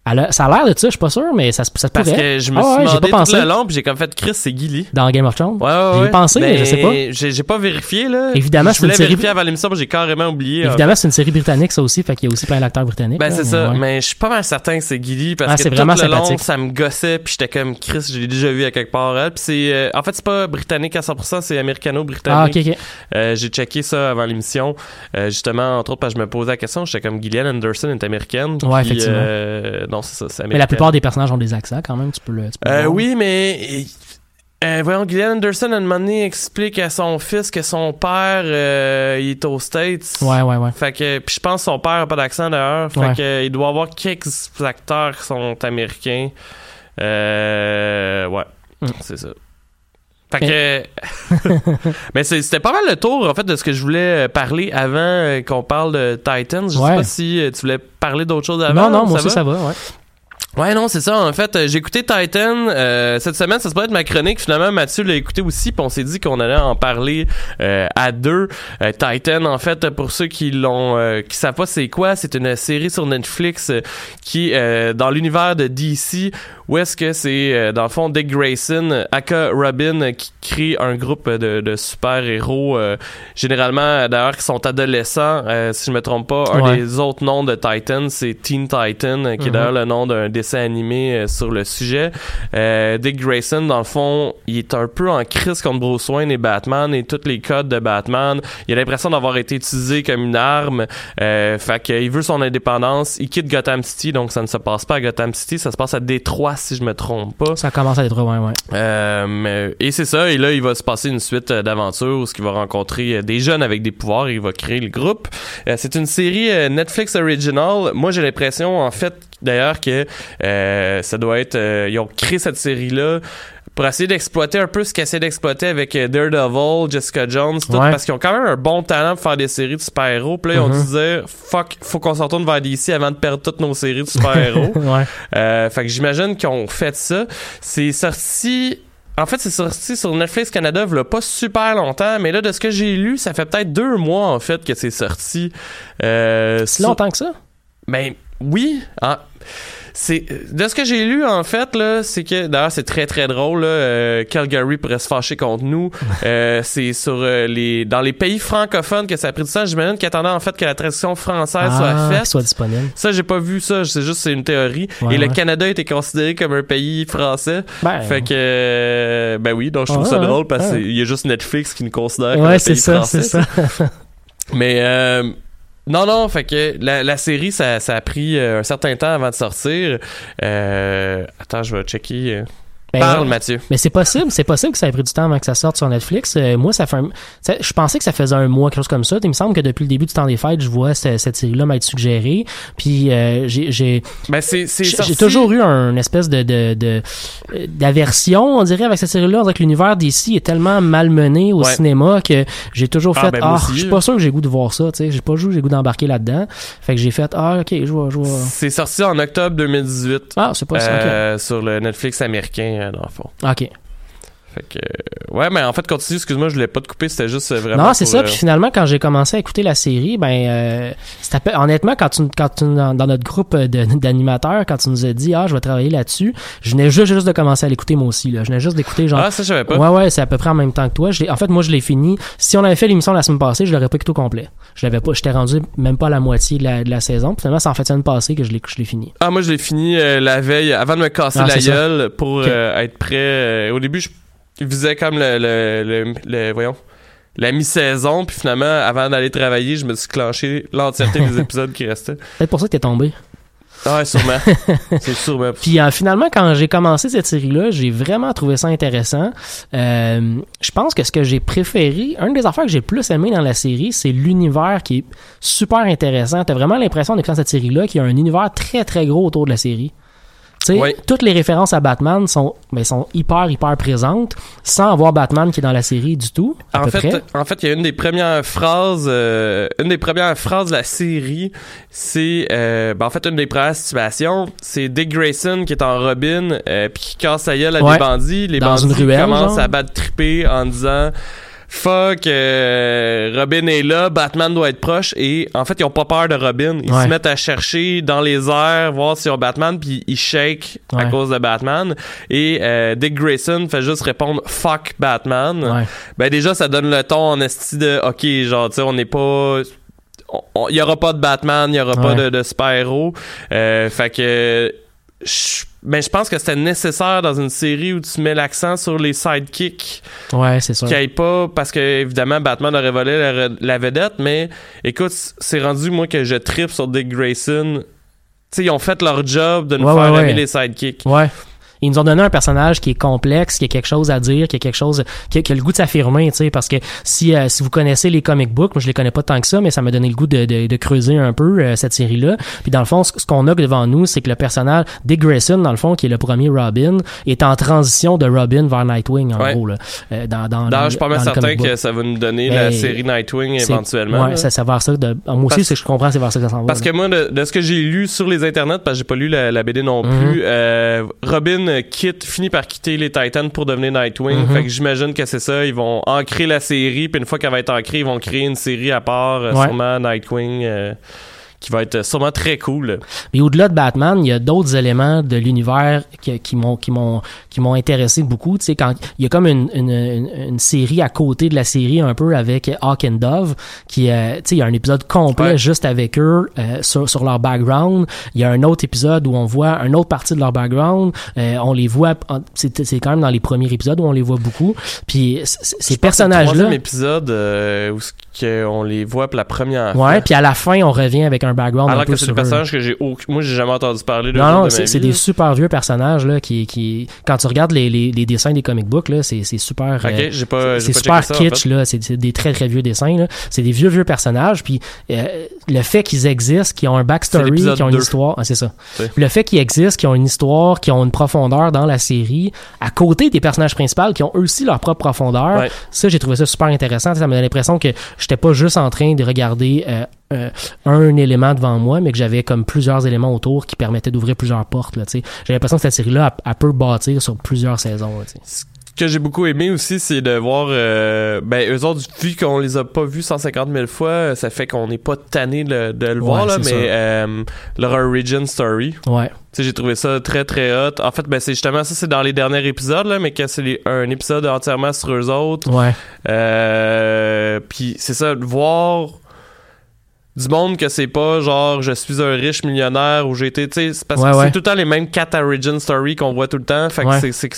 A- ça a l'air de ça, je suis pas sûr, mais ça, se- ça Parce pourrait. que je me Ah suis ouais, j'ai demandé pas pensé. tout le long, puis j'ai comme fait Chris, c'est Gilly. Dans Game of Thrones. Ouais, ouais, J'y ai ouais. pensé, mais je sais pas. J'ai j'ai pas vérifié, là. Évidemment, je c'est une série- vérifier avant l'émission, mais j'ai carrément oublié. en Évidemment, c'est une série britannique, ça aussi, fait qu'il y a aussi plein d'acteurs britanniques. Ben c'est ça, ouais. mais je suis pas mal certain que c'est Gilly parce Ah, que tout vraiment le long ça me gossait puis j'étais comme Chris, je l'ai déjà vu à quelque part elle. Puis c'est euh, en fait c'est pas britannique à 100%, c'est Ah, américano-britannique. ok, ok. Euh, j'ai checké ça avant l'émission euh, justement entre autres parce que je me posais la question, j'étais comme Gillian Anderson est américaine. Ouais, effectivement. Non, ça. Mais la plupart des personnages ont des accents quand même, tu peux le. Tu peux le Euh, oui, mais euh, voyons, Gillian Anderson à un moment donné explique à son fils que son père euh, il est aux States. Ouais, ouais, ouais. Fait que puis je pense que son père a pas d'accent d'ailleurs. Fait Ouais. que il doit avoir quelques acteurs qui sont américains. Euh, ouais, Mm. c'est ça. Fait que mais c'était pas mal le tour en fait de ce que je voulais euh, parler avant euh, qu'on parle de Titans. Je Ouais. sais pas si euh, tu voulais parler d'autre chose avant. Non, non, moi aussi, va? ça va, ouais. Ouais, non, c'est ça. En fait, euh, j'ai écouté Titan euh, cette semaine. Ça se pourrait être ma chronique. Finalement, Mathieu l'a écouté aussi. Puis on s'est dit qu'on allait en parler euh, à deux. Euh, Titan, en fait, pour ceux qui l'ont, euh, qui savent pas c'est quoi, c'est une série sur Netflix qui euh, dans l'univers de DC. Où est-ce que c'est euh, dans le fond Dick Grayson, aka Robin, qui crée un groupe de, de super héros. généralement, d'ailleurs, qui sont adolescents. Euh, si je me trompe pas, un Ouais. des autres noms de Titan, c'est Teen Titan, qui est Mhm. d'ailleurs le nom d'un dessin animé euh, sur le sujet. Euh, Dick Grayson, dans le fond, il est un peu en crise contre Bruce Wayne et Batman et tous les codes de Batman. Il a l'impression d'avoir été utilisé comme une arme. Euh, fait qu'il veut son indépendance. Il quitte Gotham City, donc ça ne se passe pas à Gotham City, ça se passe à Détroit si je me trompe pas. Ça commence à être ouais, ouais. Et c'est ça, et là, il va se passer une suite d'aventures où il va rencontrer des jeunes avec des pouvoirs et il va créer le groupe. C'est une série Netflix original. Moi, j'ai l'impression, en fait, d'ailleurs, que euh, ça doit être... euh, ils ont créé cette série-là pour essayer d'exploiter un peu ce qu'ils essaient d'exploiter avec euh, Daredevil, Jessica Jones, tout, Ouais. parce qu'ils ont quand même un bon talent pour faire des séries de super-héros. Puis là, ils ont Mhm. dû se dire, fuck, faut qu'on s'en retourne vers DC avant de perdre toutes nos séries de super-héros. ouais. Euh, fait que j'imagine qu'ils ont fait ça. C'est sorti. En fait, c'est sorti sur Netflix Canada il pas super longtemps, mais là, de ce que j'ai lu, ça fait peut-être deux mois, en fait, que c'est sorti. Euh, Si sur- longtemps que ça? Ben, oui. Ah, c'est de ce que j'ai lu en fait là, c'est que d'ailleurs c'est très très drôle. Là, euh, Calgary pourrait se fâcher contre nous. Euh, c'est sur euh, les dans les pays francophones que ça a pris du temps. J'imagine qu'ils attendaient en fait que la traduction française soit Ah, faite. soit disponible. Ça, j'ai pas vu ça. C'est juste c'est une théorie. Ouais, Et le ouais. Canada était considéré comme un pays français. Ben, Fait que, ben oui, donc je trouve Ouais, ça ouais, drôle parce ouais. qu'il y a juste Netflix qui nous considère comme un ouais, pays c'est ça, français. c'est ça. Mais non, non, fait que la, série, ça, ça a pris euh, un certain temps avant de sortir. Euh, attends, je vais checker. Ben, Parle. Mathieu. Mais c'est possible, c'est possible que ça ait pris du temps avant que ça sorte sur Netflix. Euh, moi, ça fait un- je pensais que ça faisait un mois, quelque chose comme ça. Il me semble que depuis le début du temps des fêtes, je vois ce- cette série-là m'être suggérée. Puis euh, j'ai j'ai Ben, c'est, c'est j'ai sorti- j'ai toujours eu un espèce de de- de- d'aversion, on dirait, avec cette série-là. On dirait que l'univers d'ici est tellement malmené au Ouais. cinéma que j'ai toujours Ah, fait ben, ah, je suis pas sûr que j'ai goût de voir ça. Tu sais, j'ai pas joué, j'ai goût d'embarquer là-dedans. Fait que j'ai fait ah ok, je vois, je vois. C'est sorti en octobre 2018. Ah, c'est pas ça. euh, sur le Netflix américain, euh, dans le fond. Ok. Fait que, euh, ouais, mais en fait, continue, excuse-moi, je voulais pas te couper, c'était juste euh, vraiment. Non, c'est ça. euh, Puis finalement, quand j'ai commencé à écouter la série, ben, euh, c'était honnêtement, quand tu, quand tu, dans, dans notre groupe d'animateurs, quand tu nous as dit, ah, je vais travailler là-dessus, je venais juste, juste de commencer à l'écouter moi aussi, là. Je venais juste d'écouter, genre. Ah, ça, je savais pas. Ouais, ouais, c'est à peu près en même temps que toi. Je en fait, moi, je l'ai fini. Si on avait fait l'émission la semaine passée, je l'aurais pas écouté au complet. Je l'avais pas, j'étais rendu même pas à la moitié de la, de la saison. Puis finalement, c'est en fait la semaine passée que je l'ai, que je l'ai fini. Ah, moi, je l'ai fini euh, la veille, avant de me casser Ah, la gueule pour être prêt. au début, je visais comme le, le, le, le- voyons, la mi-saison, puis finalement, avant d'aller travailler, je me suis clenché l'entièreté des épisodes qui restaient. Peut-être pour ça que t'es tombé. Ah, ouais, sûrement. c'est sûrement. Puis euh, finalement, quand j'ai commencé cette série-là, j'ai vraiment trouvé ça intéressant. Euh, je pense que ce que j'ai préféré, une des affaires que j'ai plus aimé dans la série, c'est l'univers qui est super intéressant. T'as vraiment l'impression en écoutant cette série-là qu'il y a un univers très très gros autour de la série. Oui. toutes les références à Batman sont, ben, sont hyper hyper présentes, sans avoir Batman qui est dans la série du tout. À En peu fait, près. en fait, il y a une des premières phrases, euh, une des premières phrases de la série, c'est, euh, ben, en fait, une des premières situations, c'est Dick Grayson qui est en Robin, euh, puis qui casse sa gueule à Ouais. des bandits. Les Dans bandits commencent genre. à battre triper en disant. Fuck, euh, Robin est là, Batman doit être proche et en fait ils ont pas peur de Robin, ils Ouais. se mettent à chercher dans les airs voir s'ils ont Batman puis ils shake à cause de Batman et euh, Dick Grayson fait juste répondre fuck Batman. Ouais. Ben déjà, ça donne le ton en esti de OK, genre, tu sais, on n'est pas. Il y aura pas de Batman, il y aura pas de, de super-héros. Euh, fait que. je- Ben, je pense que c'était nécessaire dans une série où tu mets l'accent sur les sidekicks Ouais, c'est sûr. qui aillent pas parce que évidemment Batman aurait volé la, la vedette mais écoute c'est rendu moi que je tripe sur Dick Grayson tu sais ils ont fait leur job de nous Ouais, faire ouais, aimer ouais. les sidekicks Ouais. Ils nous ont donné un personnage qui est complexe, qui a quelque chose à dire, qui a quelque chose, qui a, qui a le goût de s'affirmer, tu sais, parce que si euh, si vous connaissez les comic books, moi je les connais pas tant que ça, mais ça m'a donné le goût de, de, de creuser un peu euh, cette série-là. Puis dans le fond, ce, ce qu'on a devant nous, c'est que le personnage Dick Grayson, dans le fond, qui est le premier Robin, est en transition de Robin vers Nightwing, en Ouais. gros là. Euh, dans, dans, je suis pas mal certain que ça va nous donner Ben, la série Nightwing éventuellement Ouais, ça, ça va vers ça. De, moi aussi, c'est que je comprends, c'est vers ça que ça s'en va. Parce là. que moi, de, de ce que j'ai lu sur les internets, parce que j'ai pas lu la, la BD non Mhm. plus, euh, Robin euh, quitte, finit par quitter les Titans pour devenir Nightwing. Mhm. Fait que j'imagine que c'est ça. Ils vont ancrer la série, puis une fois qu'elle va être ancrée, ils vont créer une série à part, euh, Ouais. sûrement Nightwing, euh, qui va être sûrement très cool. Mais au-delà de Batman, il y a d'autres éléments de l'univers qui, qui m'ont qui m'ont qui m'ont intéressé beaucoup. Tu sais, quand il y a comme une, une, une, une série à côté de la série un peu avec Hawk and Dove, qui euh, tu sais, il y a un épisode complet Ouais. juste avec eux euh, sur, sur leur background. Il y a un autre épisode où on voit une autre partie de leur background. Euh, on les voit, c'est c'est quand même dans les premiers épisodes où on les voit beaucoup. Puis ces personnages-là. troisième épisode euh, où on les voit pour la première fois. Ouais, puis à la fin, on revient avec un background un Alors peu que c'est des personnages que j'ai aucun- moi j'ai jamais entendu parler de Non, non, c'est des super vieux personnages là qui, qui quand tu regardes les, les, les dessins des comic books là, c'est c'est super. Ok, euh, j'ai pas, c'est super en kitsch fait. là, c'est des très très vieux dessins là. C'est des vieux vieux personnages puis euh, le fait qu'ils existent, qu'ils ont un backstory, qu'ils ont une histoire, ah, c'est ça. Le fait qu'ils existent, qu'ils ont une histoire, qu'ils ont une profondeur dans la série, à côté des personnages principaux qui ont eux aussi leur propre profondeur. Ouais. Ça, j'ai trouvé ça super intéressant. Ça m'a donné l'impression que j'étais pas juste en train de regarder euh, euh, un élément devant moi, mais que j'avais comme plusieurs éléments autour qui permettaient d'ouvrir plusieurs portes. J'ai l'impression que cette série-là, elle, elle peut bâtir sur plusieurs saisons. là. Ce que j'ai beaucoup aimé aussi, c'est de voir, euh, ben, eux autres, vu qu'on les a pas vus 150 000 fois, ça fait qu'on n'est pas tanné de, de le voir, là, mais euh, leur origin story. Ouais. Tu sais, j'ai trouvé ça très, très hot. En fait, ben, c'est justement ça, c'est dans les derniers épisodes, là, mais que c'est un épisode entièrement sur eux autres. Ouais. Euh, puis c'est ça, de voir du monde que c'est pas genre je suis un riche millionnaire ou j'ai été c'est parce Ouais, que ouais. c'est tout le temps les mêmes quatre origin story qu'on voit tout le temps fait que c'est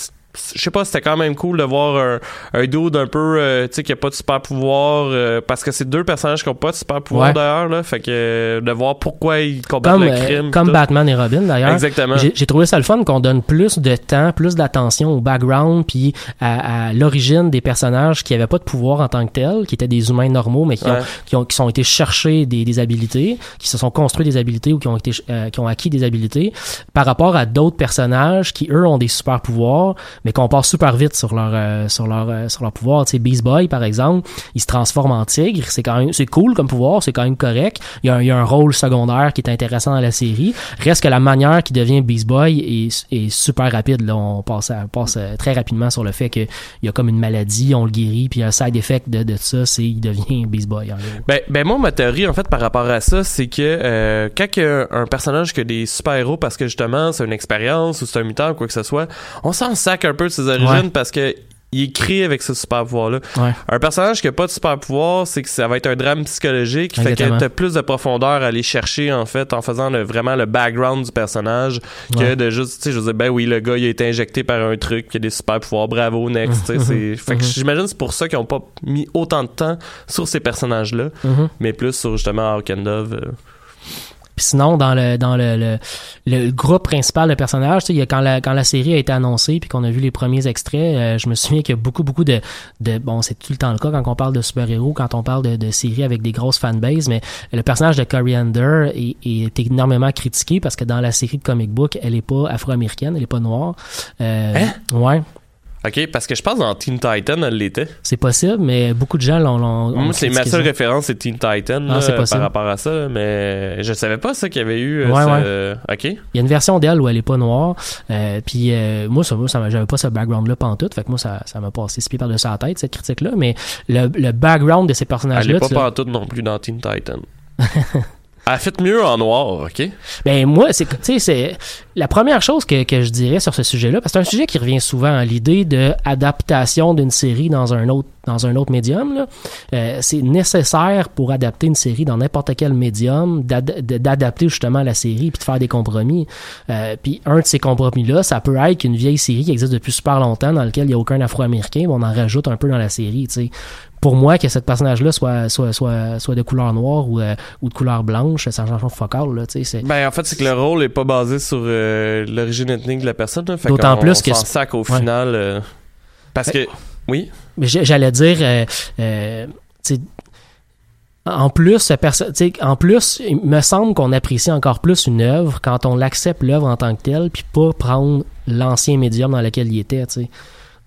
je sais pas, c'était quand même cool de voir un, un dude un peu, euh, tu sais, qui a pas de super pouvoir, euh, parce que c'est deux personnages qui ont pas de super pouvoir Ouais. d'ailleurs, là. Fait que euh, de voir pourquoi ils combattent Comme, le euh, crime. comme tout. Batman et Robin d'ailleurs. Exactement. J'ai trouvé ça le fun qu'on donne plus de temps, plus d'attention au background, puis à, à l'origine des personnages qui avaient pas de pouvoir en tant que tels, qui étaient des humains normaux, mais qui, ont, Ouais. qui, ont, qui sont été chercher des, des habilités, qui se sont construits des habilités ou qui ont été euh, qui ont acquis des habilités, par rapport à d'autres personnages qui eux ont des super pouvoirs, mais qu'on passe super vite sur leur euh, sur leur euh, sur leur pouvoir. Tu sais, Beast Boy par exemple, il se transforme en tigre, c'est quand même c'est cool comme pouvoir, c'est quand même correct. Il y, a un, il y a un rôle secondaire qui est intéressant dans la série. Reste que la manière qu'il devient Beast Boy est, est super rapide. Là, on passe, à- passe euh, très rapidement sur le fait qu'il y a comme une maladie, on le guérit, puis un side effect de, de ça, c'est il devient Beast Boy. en. Ben, ben moi, ma théorie, en fait, par rapport à ça, c'est que euh, quand il un personnage qui a des super-héros parce que, justement, c'est une expérience ou c'est un mutant ou quoi que ce soit, on s'en sac un peu de ses origines Ouais. parce que il créé avec ce super-pouvoir-là. Ouais. Un personnage qui a pas de super-pouvoir, c'est que ça va être un drame psychologique. Fait que t'as plus de profondeur à aller chercher, en fait, en faisant le- vraiment le background du personnage que Ouais. de juste, tu sais, je dire, ben oui, le gars, il a été injecté par un truc, il a des super-pouvoirs, bravo, next, c'est... Fait que Mhm. j'imagine c'est pour ça qu'ils ont pas mis autant de temps sur ces personnages-là Mhm. mais plus sur justement Dove. euh. Puis sinon, dans le dans le, le, le groupe principal de personnages, tu sais, quand la quand la série a été annoncée puis qu'on a vu les premiers extraits, euh, je me souviens qu'il y a beaucoup beaucoup de de bon, c'est tout le temps le cas quand on parle de super-héros, quand on parle de, de séries avec des grosses fanbases, mais le personnage de Coriander est, est énormément critiqué parce que dans la série de comic book, elle est pas afro-américaine, elle est pas noire. Euh, Ouais, Ok, parce que je pense dans Teen Titan, elle l'était. c'est possible, mais beaucoup de gens l'ont l'ont. ont Moi, c'est ma seule référence, c'est Teen Titan Ah, là, par rapport à ça, mais je savais pas ça qu'il y avait eu. Ouais, ouais. Ok. Il y a une version d'elle où elle est pas noire. Euh, puis euh, moi, ça, moi, ça j'avais pas ce background-là pantoute. Fait que moi, ça, ça m'a passé six pieds par-dessus la tête, cette critique-là. Mais le, le background de ces Elle personnages-là, est pas tu pantoute non plus dans Teen Titan. elle fait mieux en noir, ok? Ben moi, c'est c'est la première chose que, que je dirais sur ce sujet-là, parce que c'est un sujet qui revient souvent, hein, l'idée de adaptation d'une série dans un autre dans un autre médium. Euh, c'est nécessaire pour adapter une série dans n'importe quel médium d'adapter justement la série puis de faire des compromis. Euh, puis un de ces compromis-là, ça peut être qu'une vieille série qui existe depuis super longtemps, dans laquelle il n'y a aucun Afro-Américain, on en rajoute un peu dans la série. tu sais. Pour moi, que cette personnage-là soit soit soit soit de couleur noire ou euh, ou de couleur blanche, ça change focal là. c'est Ben, en fait, c'est que le rôle est pas basé sur euh, l'origine ethnique de la personne. là. Fait D'autant plus on que s'en c'est- sac au Ouais. final. euh, parce que. Oui? J'allais dire, en plus, ce en plus, il me semble qu'on apprécie encore plus une œuvre quand on l'accepte l'œuvre en tant que telle, puis pas prendre l'ancien médium dans lequel il était. Tu sais.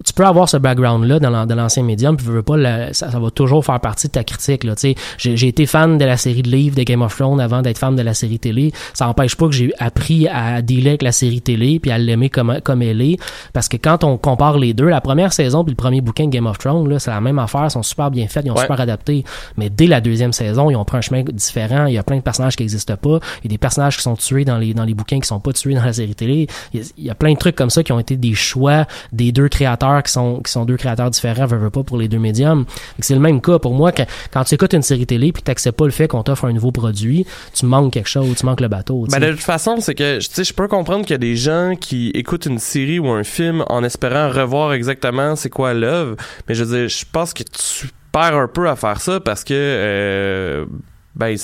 Tu peux avoir ce background-là dans l'an- dans l'ancien médium, puis veux, veux pas, le- ça, ça va toujours faire partie de ta critique. Là, tu sais. j'ai, j'ai été fan de la série de livres de Game of Thrones avant d'être fan de la série télé. Ça n'empêche pas que j'ai appris à dealer avec la série télé, puis à l'aimer comme, comme elle est. Parce que quand on compare les deux, la première saison puis le premier bouquin de Game of Thrones, là, c'est la même affaire, ils sont super bien faits, ils ont Ouais. super adapté. Mais dès la deuxième saison, ils ont pris un chemin différent. Il y a plein de personnages qui n'existent pas. Il y a des personnages qui sont tués dans les, dans les bouquins qui sont pas tués dans la série télé. Il y a, il y a plein de trucs comme ça qui ont été des choix des deux créateurs qui sont, qui sont deux créateurs différents, veux pas, pour les deux médiums. C'est le même cas pour moi. Quand, quand tu écoutes une série télé puis que t'acceptes pas le fait qu'on t'offre un nouveau produit, tu manques quelque chose, tu manques le bateau. Ben, de toute façon, c'est que, tu sais, je peux comprendre qu'il y a des gens qui écoutent une série ou un film en espérant revoir exactement c'est quoi l'œuvre. Mais je veux dire, je pense que tu perds un peu à faire ça parce que, euh, ben,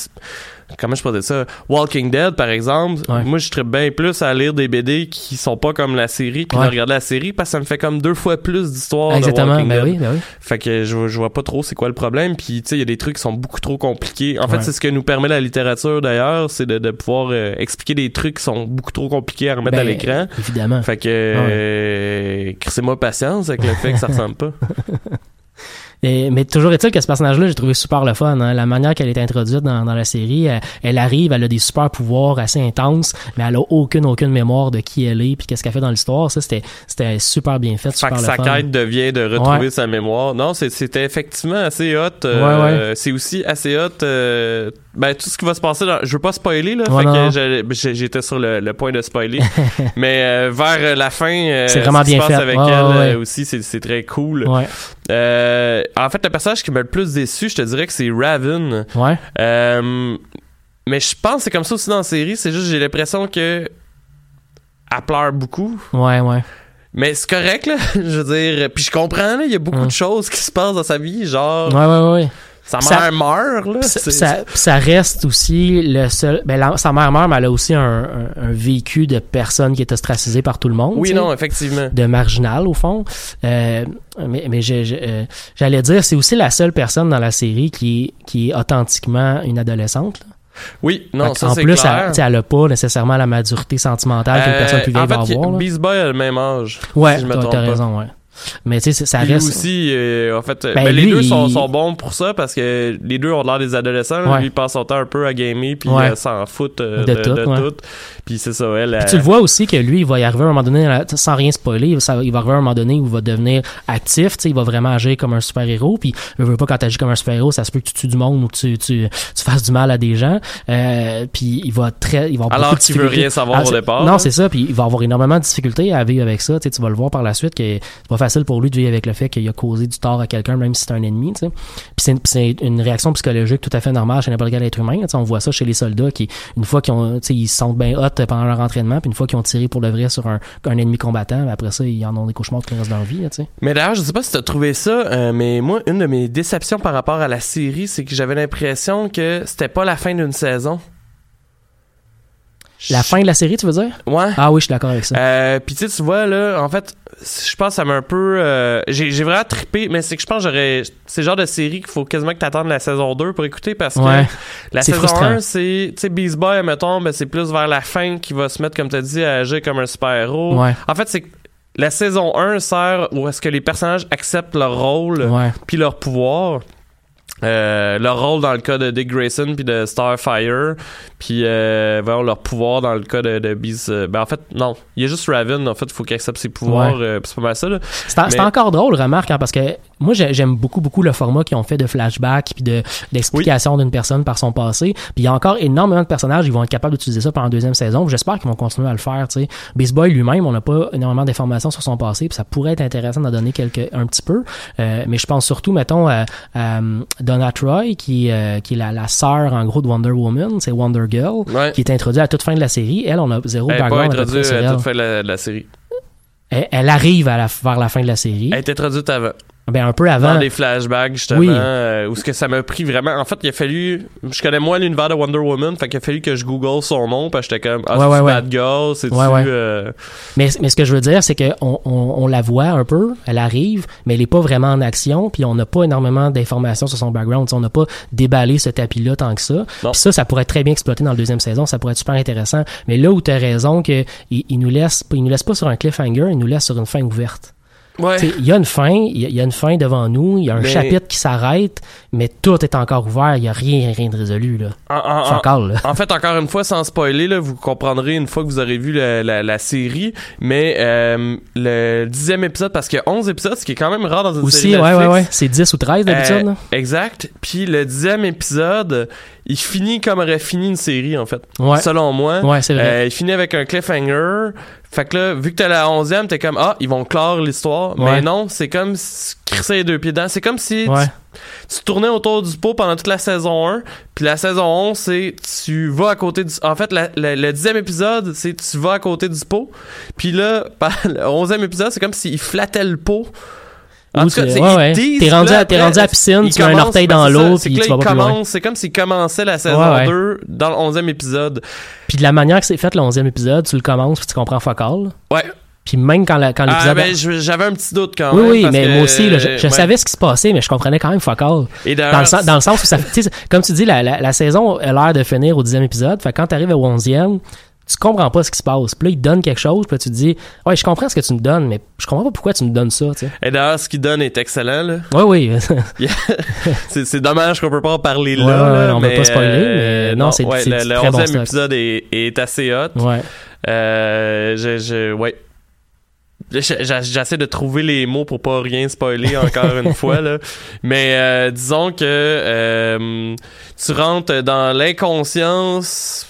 comment je peux dire ça? Walking Dead, par exemple, Ouais. moi, je serais bien plus à lire des BD qui sont pas comme la série puis Ouais. de regarder la série parce que ça me fait comme deux fois plus d'histoires de Exactement, Walking ben Dead. oui, ben oui. Fait que je, vois- je vois pas trop c'est quoi le problème. Puis, tu sais, il y a des trucs qui sont beaucoup trop compliqués. En fait, c'est ce que nous permet la littérature, d'ailleurs, c'est de, de pouvoir euh, expliquer des trucs qui sont beaucoup trop compliqués à remettre à Ben, l'écran. Évidemment. Fait que, euh, crissez-moi patience avec le fait que ça ressemble pas. Et- mais toujours est-il que ce personnage-là, j'ai trouvé super le fun. hein. La manière qu'elle est introduite dans, dans la série, elle, elle arrive, elle a des super pouvoirs assez intenses, mais elle a aucune aucune mémoire de qui elle est puis qu'est-ce qu'elle fait dans l'histoire. Ça, c'était c'était super bien fait, Fait super que le sa fun. quête devient de retrouver Ouais. sa mémoire. Non, c'était effectivement assez hot. euh, Ouais, C'est aussi assez hot. euh, ben, tout ce qui va se passer dans... Je veux pas spoiler, là. Ouais, fait que j'étais sur le, le point de spoiler. mais euh, vers la fin, euh, C'est vraiment ce qui se bien passe fait. avec Ouais, elle ouais, ouais. euh, aussi, c'est c'est très cool. Euh, en fait, le personnage qui m'a le plus déçu, je te dirais que c'est Raven. ouais. Euh, mais je pense que c'est comme ça aussi dans la série. C'est juste j'ai l'impression que elle pleure beaucoup. Ouais, ouais. Mais c'est correct, là. Je veux dire, puis je comprends, là, il y a beaucoup de choses qui se passent dans sa vie, genre, Ouais, ouais, ouais. Sa Ça- mère meurt, là. Ça, ça, ça reste aussi le seul. Ben, la- sa mère meurt, mais elle a aussi un, un, un vécu de personne qui est ostracisée par tout le monde. Oui, non, effectivement. De marginal, au fond. Euh, mais euh, j'allais dire, c'est aussi la seule personne dans la série qui est, qui est authentiquement une adolescente. là. Oui, non, ça en c'est plus, clair. elle, tu sais, elle a pas nécessairement la maturité sentimentale qu'une Euh, personne plus vieille en fait, va avoir. Beast Boy a le même âge. Ouais, si je me t'as trompe t'as pas. raison, ouais. Mais tu sais, ça Lui reste. aussi, euh, en fait, Ben, ben, les lui, deux sont, il- sont bons pour ça parce que les deux ont l'air des adolescents. Ouais. Lui, il passe son temps un peu à gamer puis Ouais. euh, s'en fout euh, De de, tout, de ouais. tout. Puis c'est ça, elle. Puis tu le vois aussi que lui, il va y arriver à un moment donné, sans rien spoiler, ça- il va arriver à un moment donné où il va devenir actif, tu sais, il va vraiment agir comme un super-héros, puis je veux pas quand tu agis comme un super-héros, ça se peut que tu tues du monde ou que tu, tu, tu fasses du mal à des gens, euh, puis il va très, il va Alors qu'il veut rien savoir Ah, au départ, Non, là. c'est ça, puis il va avoir énormément de difficultés à vivre avec ça, tu sais, tu vas le voir par la suite que c'est pas facile pour lui de vivre avec le fait qu'il a causé du tort à quelqu'un, même si c'est un ennemi. Puis c'est une- réaction psychologique tout à fait normale chez n'importe quel être humain, on voit ça chez les soldats qui, une fois qu'ils ont, ils se sentent bien hot pendant leur entraînement, puis une fois qu'ils ont tiré pour le vrai sur un, un ennemi combattant, ben après ça, ils en ont des cauchemars tout le reste de leur vie, là. Mais d'ailleurs, je sais pas si t'as trouvé ça, euh, mais moi, une de mes déceptions par rapport à la série, c'est que j'avais l'impression que c'était pas la fin d'une saison. La fin de la série, tu veux dire? Ouais. Ah oui, je suis d'accord avec ça. Euh, puis tu vois là, en fait, je pense que ça m'a un peu, euh, j'ai j'ai vraiment trippé, mais c'est que je pense que j'aurais, c'est le genre de série qu'il faut quasiment que t'attendes la saison 2 pour écouter parce que Ouais. la C'est saison frustrant. 1 c'est, tu sais, Beast Boy, mettons, ben, c'est plus vers la fin qu'il va se mettre, comme t'as dit, à agir comme un super héros. Ouais. En fait, c'est que la saison 1 sert où est-ce que les personnages acceptent leur rôle puis leur pouvoir. Euh, leur rôle dans le cas de Dick Grayson puis de Starfire puis euh, leur pouvoir dans le cas de, de Beast euh, ben en fait non il y a juste Raven en fait il faut qu'il accepte ses pouvoirs Ouais. euh, c'est pas mal ça. C'est en- c'est Mais- encore drôle, remarque, hein, parce que moi, j'ai- j'aime beaucoup, beaucoup le format qu'ils ont fait de flashback puis de d'explication d'une personne par son passé. Puis il y a encore énormément de personnages, ils vont être capables d'utiliser ça pendant la deuxième saison. J'espère qu'ils vont continuer à le faire, tu sais. Beast Boy lui-même, on n'a pas énormément d'informations sur son passé, puis ça pourrait être intéressant d'en donner quelques, un petit peu. Euh, mais je pense surtout, mettons, à, à, Donna Troy, qui, euh, qui est la, la sœur, en gros, de Wonder Woman, c'est Wonder Girl, Ouais. qui est introduite à toute fin de la série. Elle, on a zéro elle pas background peu introduite à toute fin de la, de la série Elle, elle arrive à la, vers la fin de la série. elle est introduite avant Ben, un peu avant. dans des flashbacks justement Oui. euh, où ce que ça m'a pris vraiment en fait il a fallu je connais moins l'univers de Wonder Woman fait qu'il a fallu que je google son nom parce que j'étais comme ah Ouais, c'est ouais, ouais. Bad Girl c'est Ouais, ouais. euh, Mais, mais ce que je veux dire, c'est qu'on on, on la voit un peu, elle arrive, mais elle est pas vraiment en action, puis on n'a pas énormément d'informations sur son background. Tu sais, on n'a pas déballé ce tapis-là tant que ça. Puis ça, ça pourrait être très bien exploité dans la deuxième saison, ça pourrait être super intéressant. Mais là où tu as raison, que il, il nous laisse, il nous laisse pas sur un cliffhanger, il nous laisse sur une fin ouverte. Ouais Il y a une fin, il y a, il y a une fin devant nous, il y a un Mais- chapitre qui s'arrête, mais tout est encore ouvert, il y a rien, rien de résolu là. En- en- encore là. En fait, encore une fois, sans spoiler, là, vous comprendrez une fois que vous aurez vu la, la- la série. Mais euh, le dixième épisode, parce qu'il y a 11 épisodes, ce qui est quand même rare dans une Aussi, série ouais, ouais, Netflix. ouais. C'est 10 ou 13 d'habitude. Euh, là. exact. Puis le dixième épisode, il finit comme aurait fini une série, en fait. Ouais. Selon moi. Ouais, c'est vrai. Euh, il finit avec un cliffhanger. Fait que là, vu que t'as la onzième, t'es comme, ah, ils vont clore l'histoire. Ouais. Mais non, c'est comme si tu crissais les deux pieds dedans. C'est comme si tu- Ouais. tu tournais autour du pot pendant toute la saison 1, puis la saison 11, c'est tu vas à côté du... En fait, la- la- le dixième épisode, c'est tu vas à côté du pot, puis là, le onzième épisode, c'est comme s'il flattait le pot. En tout cas, c'est- ouais, T'es rendu à- t'es après, rendu à la piscine, tu mets un orteil ben, dans l'eau, puis tu vas pas commence, C'est comme s'il commençait la saison Ouais, ouais. 2 dans le onzième épisode. Puis de la manière que c'est fait le 11e épisode, tu le commences puis tu comprends fuck all. Ouais. Puis même quand la- quand Ah, l'épisode... ben, j'avais un petit doute quand oui, même. oui, parce mais que, moi aussi, là, je, je ouais. savais ce qui se passait, mais je comprenais quand même fuck all. Et Dans le, sens, dans le sens où ça... Comme tu dis, la, la, la saison a l'air de finir au 10e épisode. Fait que quand t'arrives au 11e, tu comprends pas ce qui se passe. Puis là, il te donne quelque chose, puis là, tu te dis, ouais, je comprends ce que tu me donnes, mais je comprends pas pourquoi tu me donnes ça, tu sais. et d'ailleurs, ce qu'il donne est excellent, là. Oui, oui. C'est dommage qu'on peut pas en parler là. Ouais, ouais, là, on mais, pas spoiler, euh, mais non, c'est- ouais, le, le très bon 11e stock. épisode est, est assez hot. ouais. Euh, je, je, ouais. Je- je- J'essaie de trouver les mots pour pas rien spoiler encore une fois là, mais euh, disons que euh, tu rentres dans l'inconscience,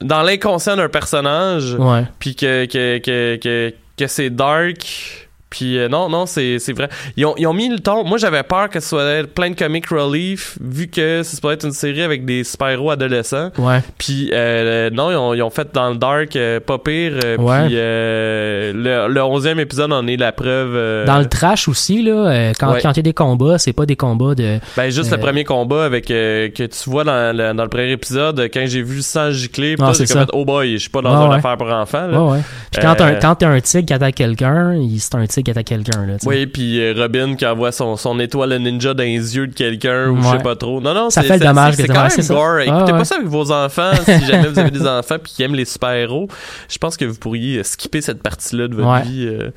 dans l'inconscient d'un personnage, puis que que que que, que c'est dark, Puis euh, non, non, c'est vrai. Ils ont, ils ont mis le ton. Moi, j'avais peur que ce soit plein de comic relief, vu que c'est supposé être une série avec des super-héros adolescents. Ouais. Puis euh, non, ils ont, ils ont fait dans le dark, euh, pas pire. Ouais. Puis euh, le, le 11e épisode en est la preuve. Dans le trash aussi, là, quand, Ouais. quand il y a des combats, c'est pas des combats de. Ben juste le premier combat avec euh, que tu vois dans le, dans le premier épisode quand j'ai vu le sang gicler Ah, j'ai comme ça. fait, oh boy je suis pas dans Ouais, une ouais. affaire pour enfants. Puis quand, t'as un- un tigre qui attaque quelqu'un, il- c'est un tigre qui attaque quelqu'un, là, sais. Oui, puis euh, Robin qui envoie son, son étoile ninja dans les yeux de quelqu'un ou je sais pas trop. Non, non, Ça c'est fait le c'est- dommage quand même gore. Ah, Écoutez ouais. pas ça avec vos enfants si jamais vous avez des enfants puis qui aiment les super-héros. Je pense que vous pourriez skipper cette partie-là de votre Ouais. vie. euh.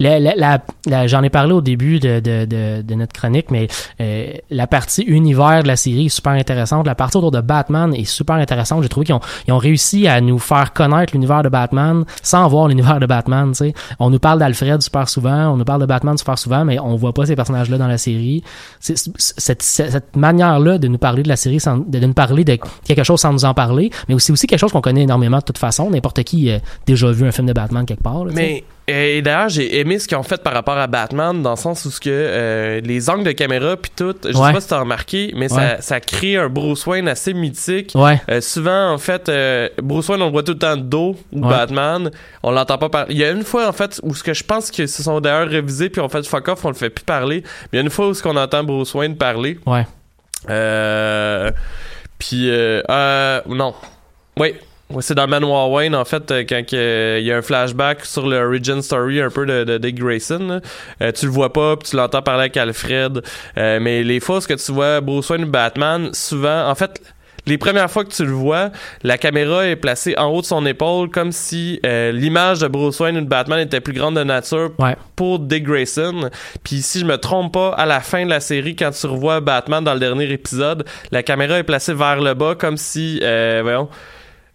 La- la- la- J'en ai parlé au début de, de, de, de notre chronique, mais euh, la partie univers de la série est super intéressante. La partie autour de Batman est super intéressante. J'ai trouvé qu'ils ont, ils ont réussi à nous faire connaître l'univers de Batman sans voir l'univers de Batman. tu sais. On nous parle d'Alfred super souvent, on nous parle de Batman super souvent, mais on voit pas ces personnages-là dans la série. C'est- c'est- Cette, manière-là de nous parler de la série, sans, de, nous parler de quelque chose sans nous en parler, mais aussi aussi quelque chose qu'on connaît énormément de toute façon. N'importe qui a déjà vu un film de Batman quelque part. là. Mais euh, et d'ailleurs, j'ai aimé ce qu'ils ont fait par rapport à Batman dans le sens où ce que euh, les angles de caméra puis tout, je Ouais. sais pas si t'as remarqué, mais Ouais. ça, ça crée un Bruce Wayne assez mythique. Ouais. Euh, souvent, en fait, euh, Bruce Wayne, on le voit tout le temps de dos, ou. Batman, on l'entend pas parler. Il y a une fois, en fait, où ce que je pense qu'ils se sont d'ailleurs révisés, puis on fait fuck off, on le fait plus parler. Mais il y a une fois où ce qu'on entend Bruce Wayne parler. Ouais. Euh, puis, euh, euh, non. Oui. Ouais, c'est dans Manoir Wayne, en fait, euh, quand que, il y a un flashback sur le origin story un peu de, de Dick Grayson. Euh, tu le vois pas, puis tu l'entends parler avec Alfred. Euh, mais les fois que tu vois Bruce Wayne ou Batman, souvent, en fait, les premières fois que tu le vois, la caméra est placée en haut de son épaule comme si euh, l'image de Bruce Wayne ou de Batman était plus grande de nature Ouais. pour Dick Grayson. Puis si je me trompe pas, à la fin de la série, quand tu revois Batman dans le dernier épisode, la caméra est placée vers le bas comme si, euh, voyons,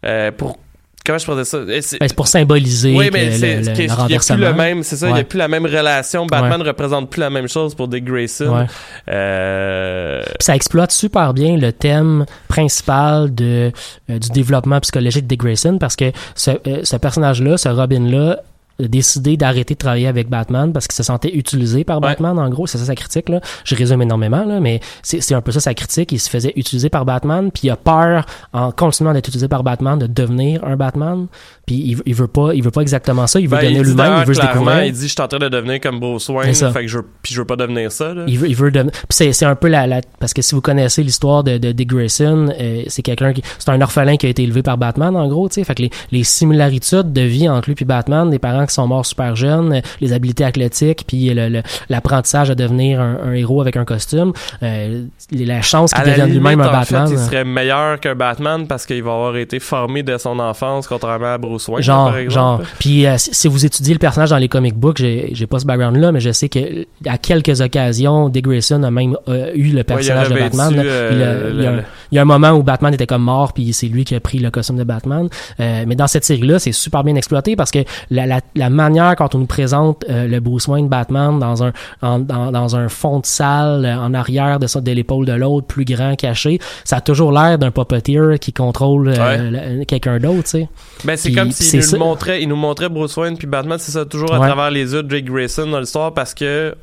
euh, pour comment je pourrais dire ça? C'est- Ben, c'est pour symboliser oui, mais le, y a plus le même, c'est ça, il y Ouais. a plus la même relation. Batman représente plus la même chose pour Dick Grayson. Ouais. Euh, ça exploite super bien le thème principal de, euh, du développement psychologique de Dick Grayson parce que ce, euh, ce personnage-là, ce Robin-là, a décidé d'arrêter de travailler avec Batman parce qu'il se sentait utilisé par Ouais. Batman, en gros. C'est ça sa critique, là. Je résume énormément, là, mais c'est c'est un peu ça sa critique. Il se faisait utiliser par Batman, puis il a peur, en continuant d'être utilisé par Batman, de devenir un Batman. Puis il, il veut pas, il veut pas exactement ça. Il veut ben, dit lui-même, il veut se découvrir. Il dit, je suis en train de devenir comme Bruce Wayne, fait que je, veux- puis je veux pas devenir ça. Là. Il veut, il veut devenir- Puis c'est, c'est un peu la, la- parce que si vous connaissez l'histoire de, de Dick Grayson, euh, c'est quelqu'un qui, c'est un orphelin qui a été élevé par Batman en gros, tu sais. Fait que les, les similarités de vie entre lui puis Batman, des parents qui sont morts super jeunes, les habiletés athlétiques, puis l'apprentissage à devenir un, un héros avec un costume, euh, la chance qu'il devienne lui-même un Batman. fait, il euh, serait meilleur qu'un Batman parce qu'il va avoir été formé dès son enfance, contrairement à Bruce Wayne, genre, par exemple. genre. Puis euh, si, si vous étudiez le personnage dans les comic books, j'ai, pas ce background-là, mais je sais que à quelques occasions, Dick Grayson a même euh, eu le Ouais, personnage aurait de Batman. un- le- Il y a un moment où Batman était comme mort, puis c'est lui qui a pris le costume de Batman. Euh, mais dans cette série-là, c'est super bien exploité parce que la, la, la manière quand on nous présente euh, le Bruce Wayne Batman dans un en- dans, dans un fond de salle euh, en arrière de ça de l'épaule de l'autre, plus grand, caché, ça a toujours l'air d'un puppeteer qui contrôle euh, quelqu'un d'autre, tu sais. Ben, c'est comme s'il nous montrait, il nous montrait Bruce Wayne puis Batman, c'est ça, toujours à Ouais. travers les yeux de Drake Grayson dans l'histoire parce que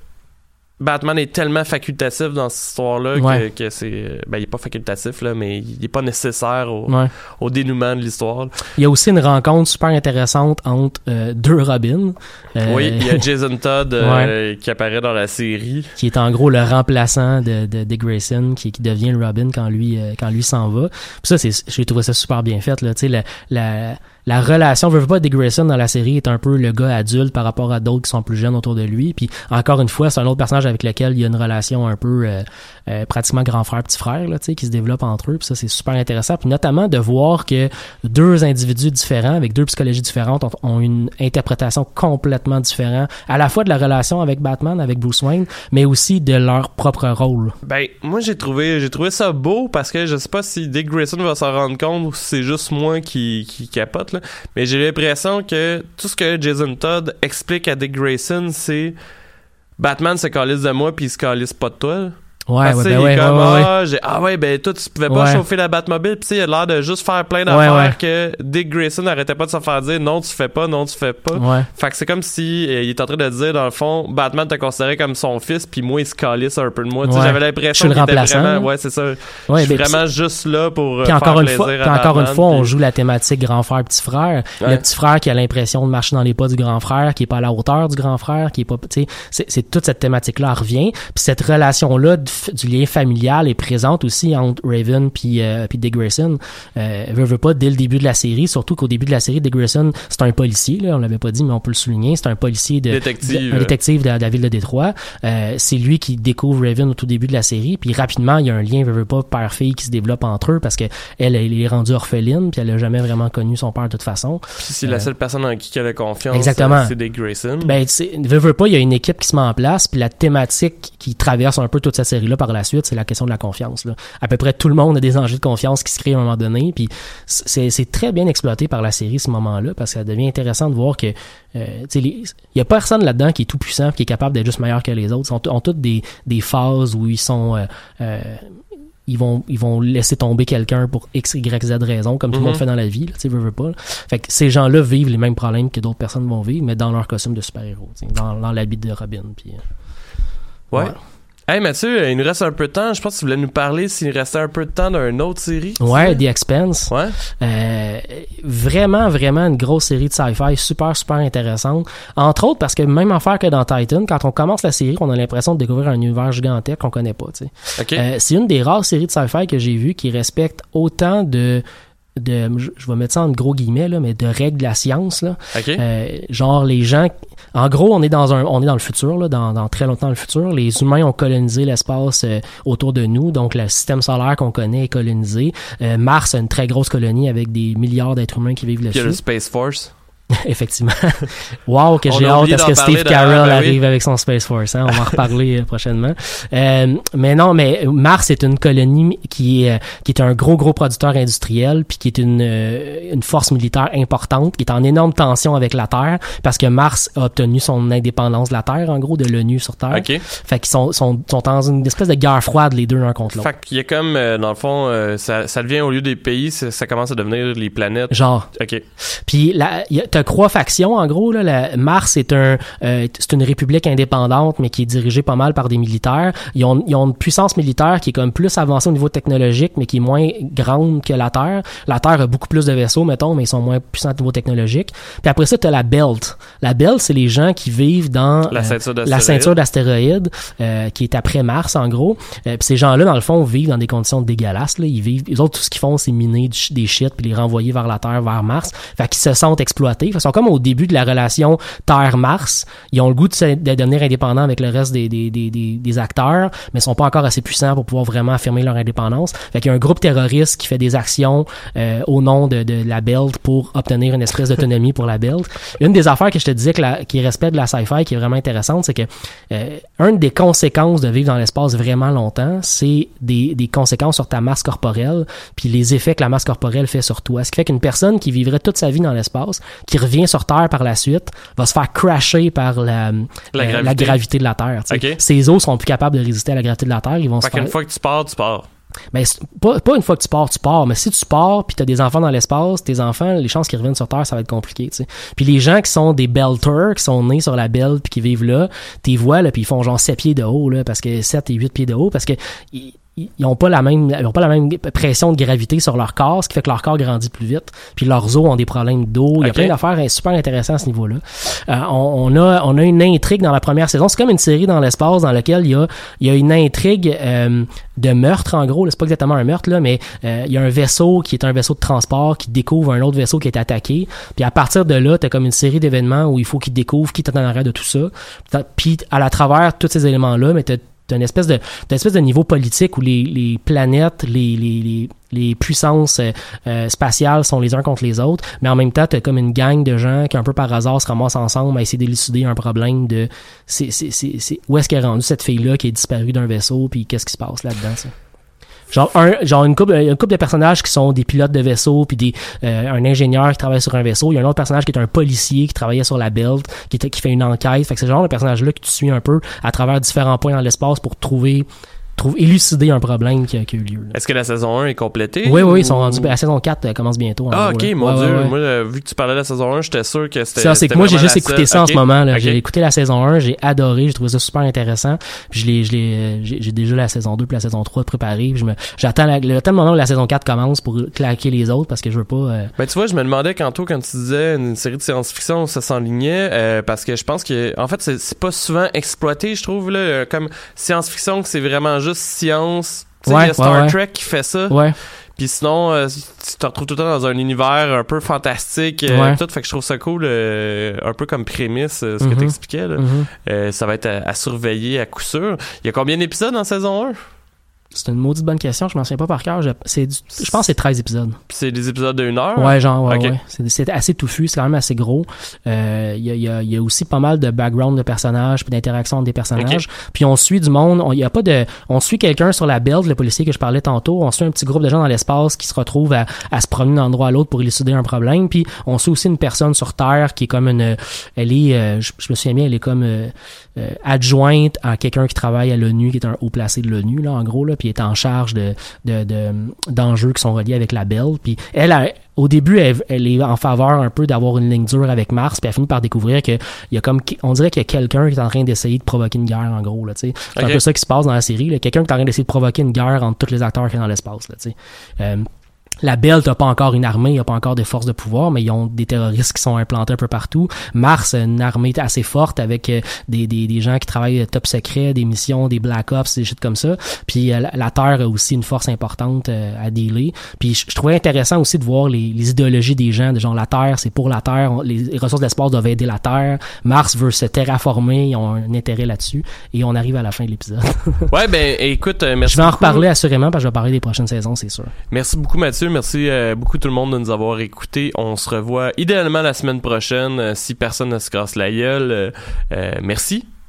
Batman est tellement facultatif dans cette histoire-là Ouais. que, que c'est. Ben, il est pas facultatif, là, mais il est pas nécessaire au, Ouais. au dénouement de l'histoire. Il y a aussi une rencontre super intéressante entre euh, deux Robins. Euh, Oui, il y a Jason Todd euh, qui apparaît dans la série. qui est en gros le remplaçant de, de Grayson, qui, qui devient le Robin quand lui euh, quand lui s'en va. Puis ça, j'ai trouvé ça super bien fait là. Tu sais, la, la la relation, je veux pas Dick Grayson dans la série est un peu le gars adulte par rapport à d'autres qui sont plus jeunes autour de lui. Puis encore une fois, c'est un autre personnage avec lequel il y a une relation un peu euh, euh, pratiquement grand frère petit frère là, tu sais, qui se développe entre eux. Puis ça, c'est super intéressant. Puis notamment de voir que deux individus différents avec deux psychologies différentes ont, ont une interprétation complètement différente, à la fois de la relation avec Batman, avec Bruce Wayne, mais aussi de leur propre rôle. Ben, moi, j'ai trouvé, j'ai trouvé ça beau parce que je sais pas si Dick Grayson va s'en rendre compte ou si c'est juste moi qui, qui capote, là. Mais j'ai l'impression que tout ce que Jason Todd explique à Dick Grayson, c'est Batman se calisse de moi puis il se calisse pas de toi. là. Ouais, Parce ouais, ben il ouais, comme, ouais, ouais, ouais. ah, ah ouais, ben toi, tu pouvais pas chauffer la Batmobile. Sais, il a l'air de juste faire plein d'affaires que Dick Grayson n'arrêtait pas de se faire dire non, tu fais pas, non, tu fais pas. Ouais. Fait que c'est comme si euh, il est en train de dire, dans le fond, Batman te considérait comme son fils, puis moi, il se calisse un peu de moi. J'avais Je l'impression suis le qu'il était vraiment... Ouais, c'est ça. Ouais, je suis ben, vraiment juste là pour euh, Puis encore faire une fois, à encore une fois, on joue la thématique grand frère petit frère. Le petit frère qui a l'impression de marcher dans les pas du grand frère, qui est pas à la hauteur du grand frère, qui est pas, tu sais, c'est, toute cette thématique là revient. Puis cette relation là du, lien familial est présente aussi entre Raven puis euh, puis Dick Grayson. Euh, veut, veut pas dès le début de la série, surtout qu'au début de la série, Dick Grayson c'est un policier là, on l'avait pas dit mais on peut le souligner, c'est un policier de Détective. de- un détective de, de la ville de Détroit. Euh, c'est lui qui découvre Raven au tout début de la série, puis rapidement il y a un lien veut, veut pas père-fille qui se développe entre eux parce que elle, elle est rendue orpheline puis elle a jamais vraiment connu son père de toute façon. C'est la Euh, seule personne en qui elle a confiance. Exactement. euh, C'est Dick Grayson. Ben, veut, veut pas, il y a une équipe qui se met en place, puis la thématique qui traverse un peu toute cette série-là par la suite, c'est la question de la confiance. Là. À peu près tout le monde a des enjeux de confiance qui se créent à un moment donné, puis c'est c'est très bien exploité par la série ce moment-là, parce que ça devient intéressant de voir que euh, il y a personne là-dedans qui est tout puissant, qui est capable d'être juste meilleur que les autres. Ils ont, ont toutes des, des phases où ils sont euh, euh, ils vont ils vont laisser tomber quelqu'un pour x y z raison comme tout le monde fait dans la vie là, tu veut pas là. fait que ces gens-là vivent les mêmes problèmes que d'autres personnes vont vivre mais dans leur costume de super-héros tu sais, dans, dans l'habit de Robin puis euh, Ouais. ouais. Hey Mathieu, euh, il nous reste un peu de temps. Je pense que tu voulais nous parler s'il restait un peu de temps d'une autre série. ouais The Expense? Ouais. Euh, vraiment, vraiment une grosse série de sci-fi super, super intéressante. Entre autres parce que même affaire que dans Titan, quand on commence la série, on a l'impression de découvrir un univers gigantesque qu'on connaît pas. tu sais. OK. Euh, c'est une des rares séries de sci-fi que j'ai vues qui respecte autant de de je, je vais mettre ça en gros guillemets là mais de règles de la science là OK. Euh, genre les gens en gros on est dans un on est dans le futur là dans, dans très longtemps le futur les humains ont colonisé l'espace euh, autour de nous donc le système solaire qu'on connaît est colonisé Euh, Mars a une très grosse colonie avec des milliards d'êtres humains qui vivent Puis il y a le Space Force. effectivement wow que j'ai hâte à ce que Steve Carell ben oui. arrive avec son Space Force hein? on va en reparler euh, prochainement euh, mais non mais Mars est une colonie qui est euh, qui est un gros gros producteur industriel puis qui est une euh, une force militaire importante qui est en énorme tension avec la Terre parce que Mars a obtenu son indépendance de la Terre en gros de l'ONU sur Terre OK. fait qu'ils sont, sont sont dans une espèce de guerre froide les deux l'un contre l'autre Fait qu'il y a comme, dans le fond, ça, ça devient au lieu des pays, ça, ça commence à devenir les planètes. genre OK. Puis là, y a- t'as trois factions en gros. Là, la, Mars est un, euh, c'est une république indépendante, mais qui est dirigée pas mal par des militaires. Ils ont, ils ont une puissance militaire qui est comme plus avancée au niveau technologique, mais qui est moins grande que la Terre. La Terre a beaucoup plus de vaisseaux, mettons, mais ils sont moins puissants au niveau technologique. Puis après ça, t'as la Belt. La Belt, c'est les gens qui vivent dans La euh, ceinture d'astéroïdes. euh, qui est après Mars en gros. Puis ces gens-là dans le fond vivent dans des conditions dégueulasses là, ils vivent les autres tout ce qu'ils font c'est miner du des shit puis les renvoyer vers la Terre vers Mars. Fait qu'ils se sentent exploités. Ils sont comme au début de la relation Terre-Mars. Ils ont le goût de, de devenir indépendants avec le reste des, des, des, des, acteurs, mais sont pas encore assez puissants pour pouvoir vraiment affirmer leur indépendance. Fait qu'il y a un groupe terroriste qui fait des actions euh, au nom de, de la Belt pour obtenir une espèce d'autonomie pour la Belt. Une des affaires que je te disais que la, qui respecte de la sci-fi qui est vraiment intéressante, c'est que euh, une des conséquences de vivre dans l'espace vraiment longtemps, c'est des, des conséquences sur ta masse corporelle, puis les effets que la masse corporelle fait sur toi. Ce qui fait qu'une personne qui vivrait toute sa vie dans l'espace, qui revient sur Terre par la suite, va se faire crasher par la, La euh, gravité. gravité de la Terre. tu sais. Ok. Ses os sont plus capables de résister à la gravité de la Terre. Ils vont Fait se faire... qu'une fois que tu pars, tu pars. Ben, pas, pas une fois que tu pars, tu pars, mais si tu pars puis t'as des enfants dans l'espace, tes enfants, les chances qu'ils reviennent sur Terre, ça va être compliqué, tu. Puis les gens qui sont des belters, qui sont nés sur la belle puis qui vivent là, t'es vois là puis ils font genre 7 pieds de haut là parce que 7 et 8 pieds de haut parce que ils, ils ils ont pas la même ils ont pas la même pression de gravité sur leur corps, ce qui fait que leur corps grandit plus vite. Puis leurs os ont des problèmes d'eau, il y a plein d'affaires super intéressantes à ce niveau-là. Euh, on, on a on a une intrigue dans la première saison, c'est comme une série dans l'espace dans laquelle il y a il y a une intrigue euh, de meurtre en gros, c'est pas exactement un meurtre là, mais euh, il y a un vaisseau qui est un vaisseau de transport qui découvre un autre vaisseau qui est attaqué. Puis à partir de là, t'as comme une série d'événements où il faut qu'il découvre qui est en arrière de tout ça. Puis à la travers tous ces éléments là, mais t'as t'as une espèce de espèce de niveau politique où les, les planètes, les, les, les, puissances euh, euh, spatiales sont les uns contre les autres, mais en même temps, t'as comme une gang de gens qui un peu par hasard se ramassent ensemble à essayer d'élucider un problème de c'est c'est c'est où est-ce qu'elle est rendue cette fille là qui est disparue d'un vaisseau puis qu'est-ce qui se passe là-dedans ça? Genre, un, genre une couple, une couple de personnages qui sont des pilotes de vaisseau, puis des, euh, un ingénieur qui travaille sur un vaisseau. Il y a un autre personnage qui est un policier qui travaillait sur la Belt, qui, qui fait une enquête. Fait que c'est le genre de personnage-là que tu suis un peu à travers différents points dans l'espace pour trouver trouve élucider un problème qui a, qui a eu lieu. Est-ce que la saison 1 est complétée? Oui, oui, ils sont rendus. La saison 4 commence bientôt. en Ah, gros, ok, là. mon Ouais, dieu. ouais, ouais. Moi, euh, vu que tu parlais de la saison 1, j'étais sûr que c'était. Ça, c'est que moi, j'ai juste écouté ça en ce moment. Là. Ok. J'ai écouté la saison 1, j'ai adoré, j'ai trouvé ça super intéressant. Puis je l'ai, je l'ai, euh, j'ai, déjà la saison 2 puis la saison 3 de préparer. Puis je me, j'attends la- le temps moment où la saison 4 commence pour claquer les autres parce que je veux pas. euh, Ben, tu vois, je me demandais quand toi, quand tu disais une série de science-fiction, ça s'enlignait, euh, parce que je pense que, en fait, c'est pas souvent exploité, je trouve, là, euh, comme science-fiction, que c'est vraiment juste science. Tu sais, Ouais, il y a Star ouais, ouais. Trek qui fait ça. Ouais. Puis sinon, euh, tu te retrouves tout le temps dans un univers un peu fantastique. euh, Ouais. tout, fait que je trouve ça cool, euh, un peu comme prémisse, euh, ce que Mhm. tu expliquais. Là. Mhm. Euh, ça va être à, à surveiller à coup sûr. Il y a combien d'épisodes en saison 1? C'est une maudite bonne question, je m'en souviens pas par cœur. Je, du- je pense que c'est 13 épisodes. C'est des épisodes de 1 heure? Ouais, genre, ouais, ouais. C'est, assez touffu, c'est quand même assez gros. Euh, Il y, a, il y, a, y a aussi pas mal de background de personnages, puis d'interactions entre des personnages. Puis on suit du monde. On, il y a pas de, on suit quelqu'un sur la belt, le policier que je parlais tantôt. On suit un petit groupe de gens dans l'espace qui se retrouvent à, à se promener d'un endroit à l'autre pour élucider un problème. Puis on suit aussi une personne sur Terre qui est comme une, elle est, euh, je, je me souviens bien, elle est comme euh, euh, adjointe à quelqu'un qui travaille à l'ONU, qui est un haut placé de l'ONU là, en gros là, puis est en charge de de, de- d'enjeux qui sont reliés avec la Belle. Puis elle, a- au début, elle, elle est en faveur un peu d'avoir une ligne dure avec Mars, puis elle finit par découvrir que il y a comme, on dirait qu'il y a quelqu'un qui est en train d'essayer de provoquer une guerre, en gros, là, tu sais. C'est un peu ça qui se passe dans la série. Quelqu'un qui est en train d'essayer de provoquer une guerre entre tous les acteurs qui sont dans l'espace, là, tu sais. Euh, la Belle n'a pas encore une armée, il n'y a pas encore de forces de pouvoir, mais ils ont des terroristes qui sont implantés un peu partout. Mars a une armée assez forte avec euh, des, des, des gens qui travaillent euh, top secret, des missions, des Black Ops, des shit comme ça. Puis euh, la, la Terre a aussi une force importante à dealer. Puis je, je trouvais intéressant aussi de voir les, les idéologies des gens, de genre la Terre, c'est pour la Terre, on- les, les ressources d'espace doivent aider la Terre. Mars veut se terraformer, ils ont un intérêt là-dessus. Et on arrive à la fin de l'épisode. Ouais, ben écoute, merci je vais en reparler assurément parce que je vais parler des prochaines saisons, c'est sûr. Merci beaucoup Mathieu, merci euh, beaucoup tout le monde de nous avoir écoutés. On se revoit idéalement la semaine prochaine euh, si personne ne se casse la gueule. Euh, merci.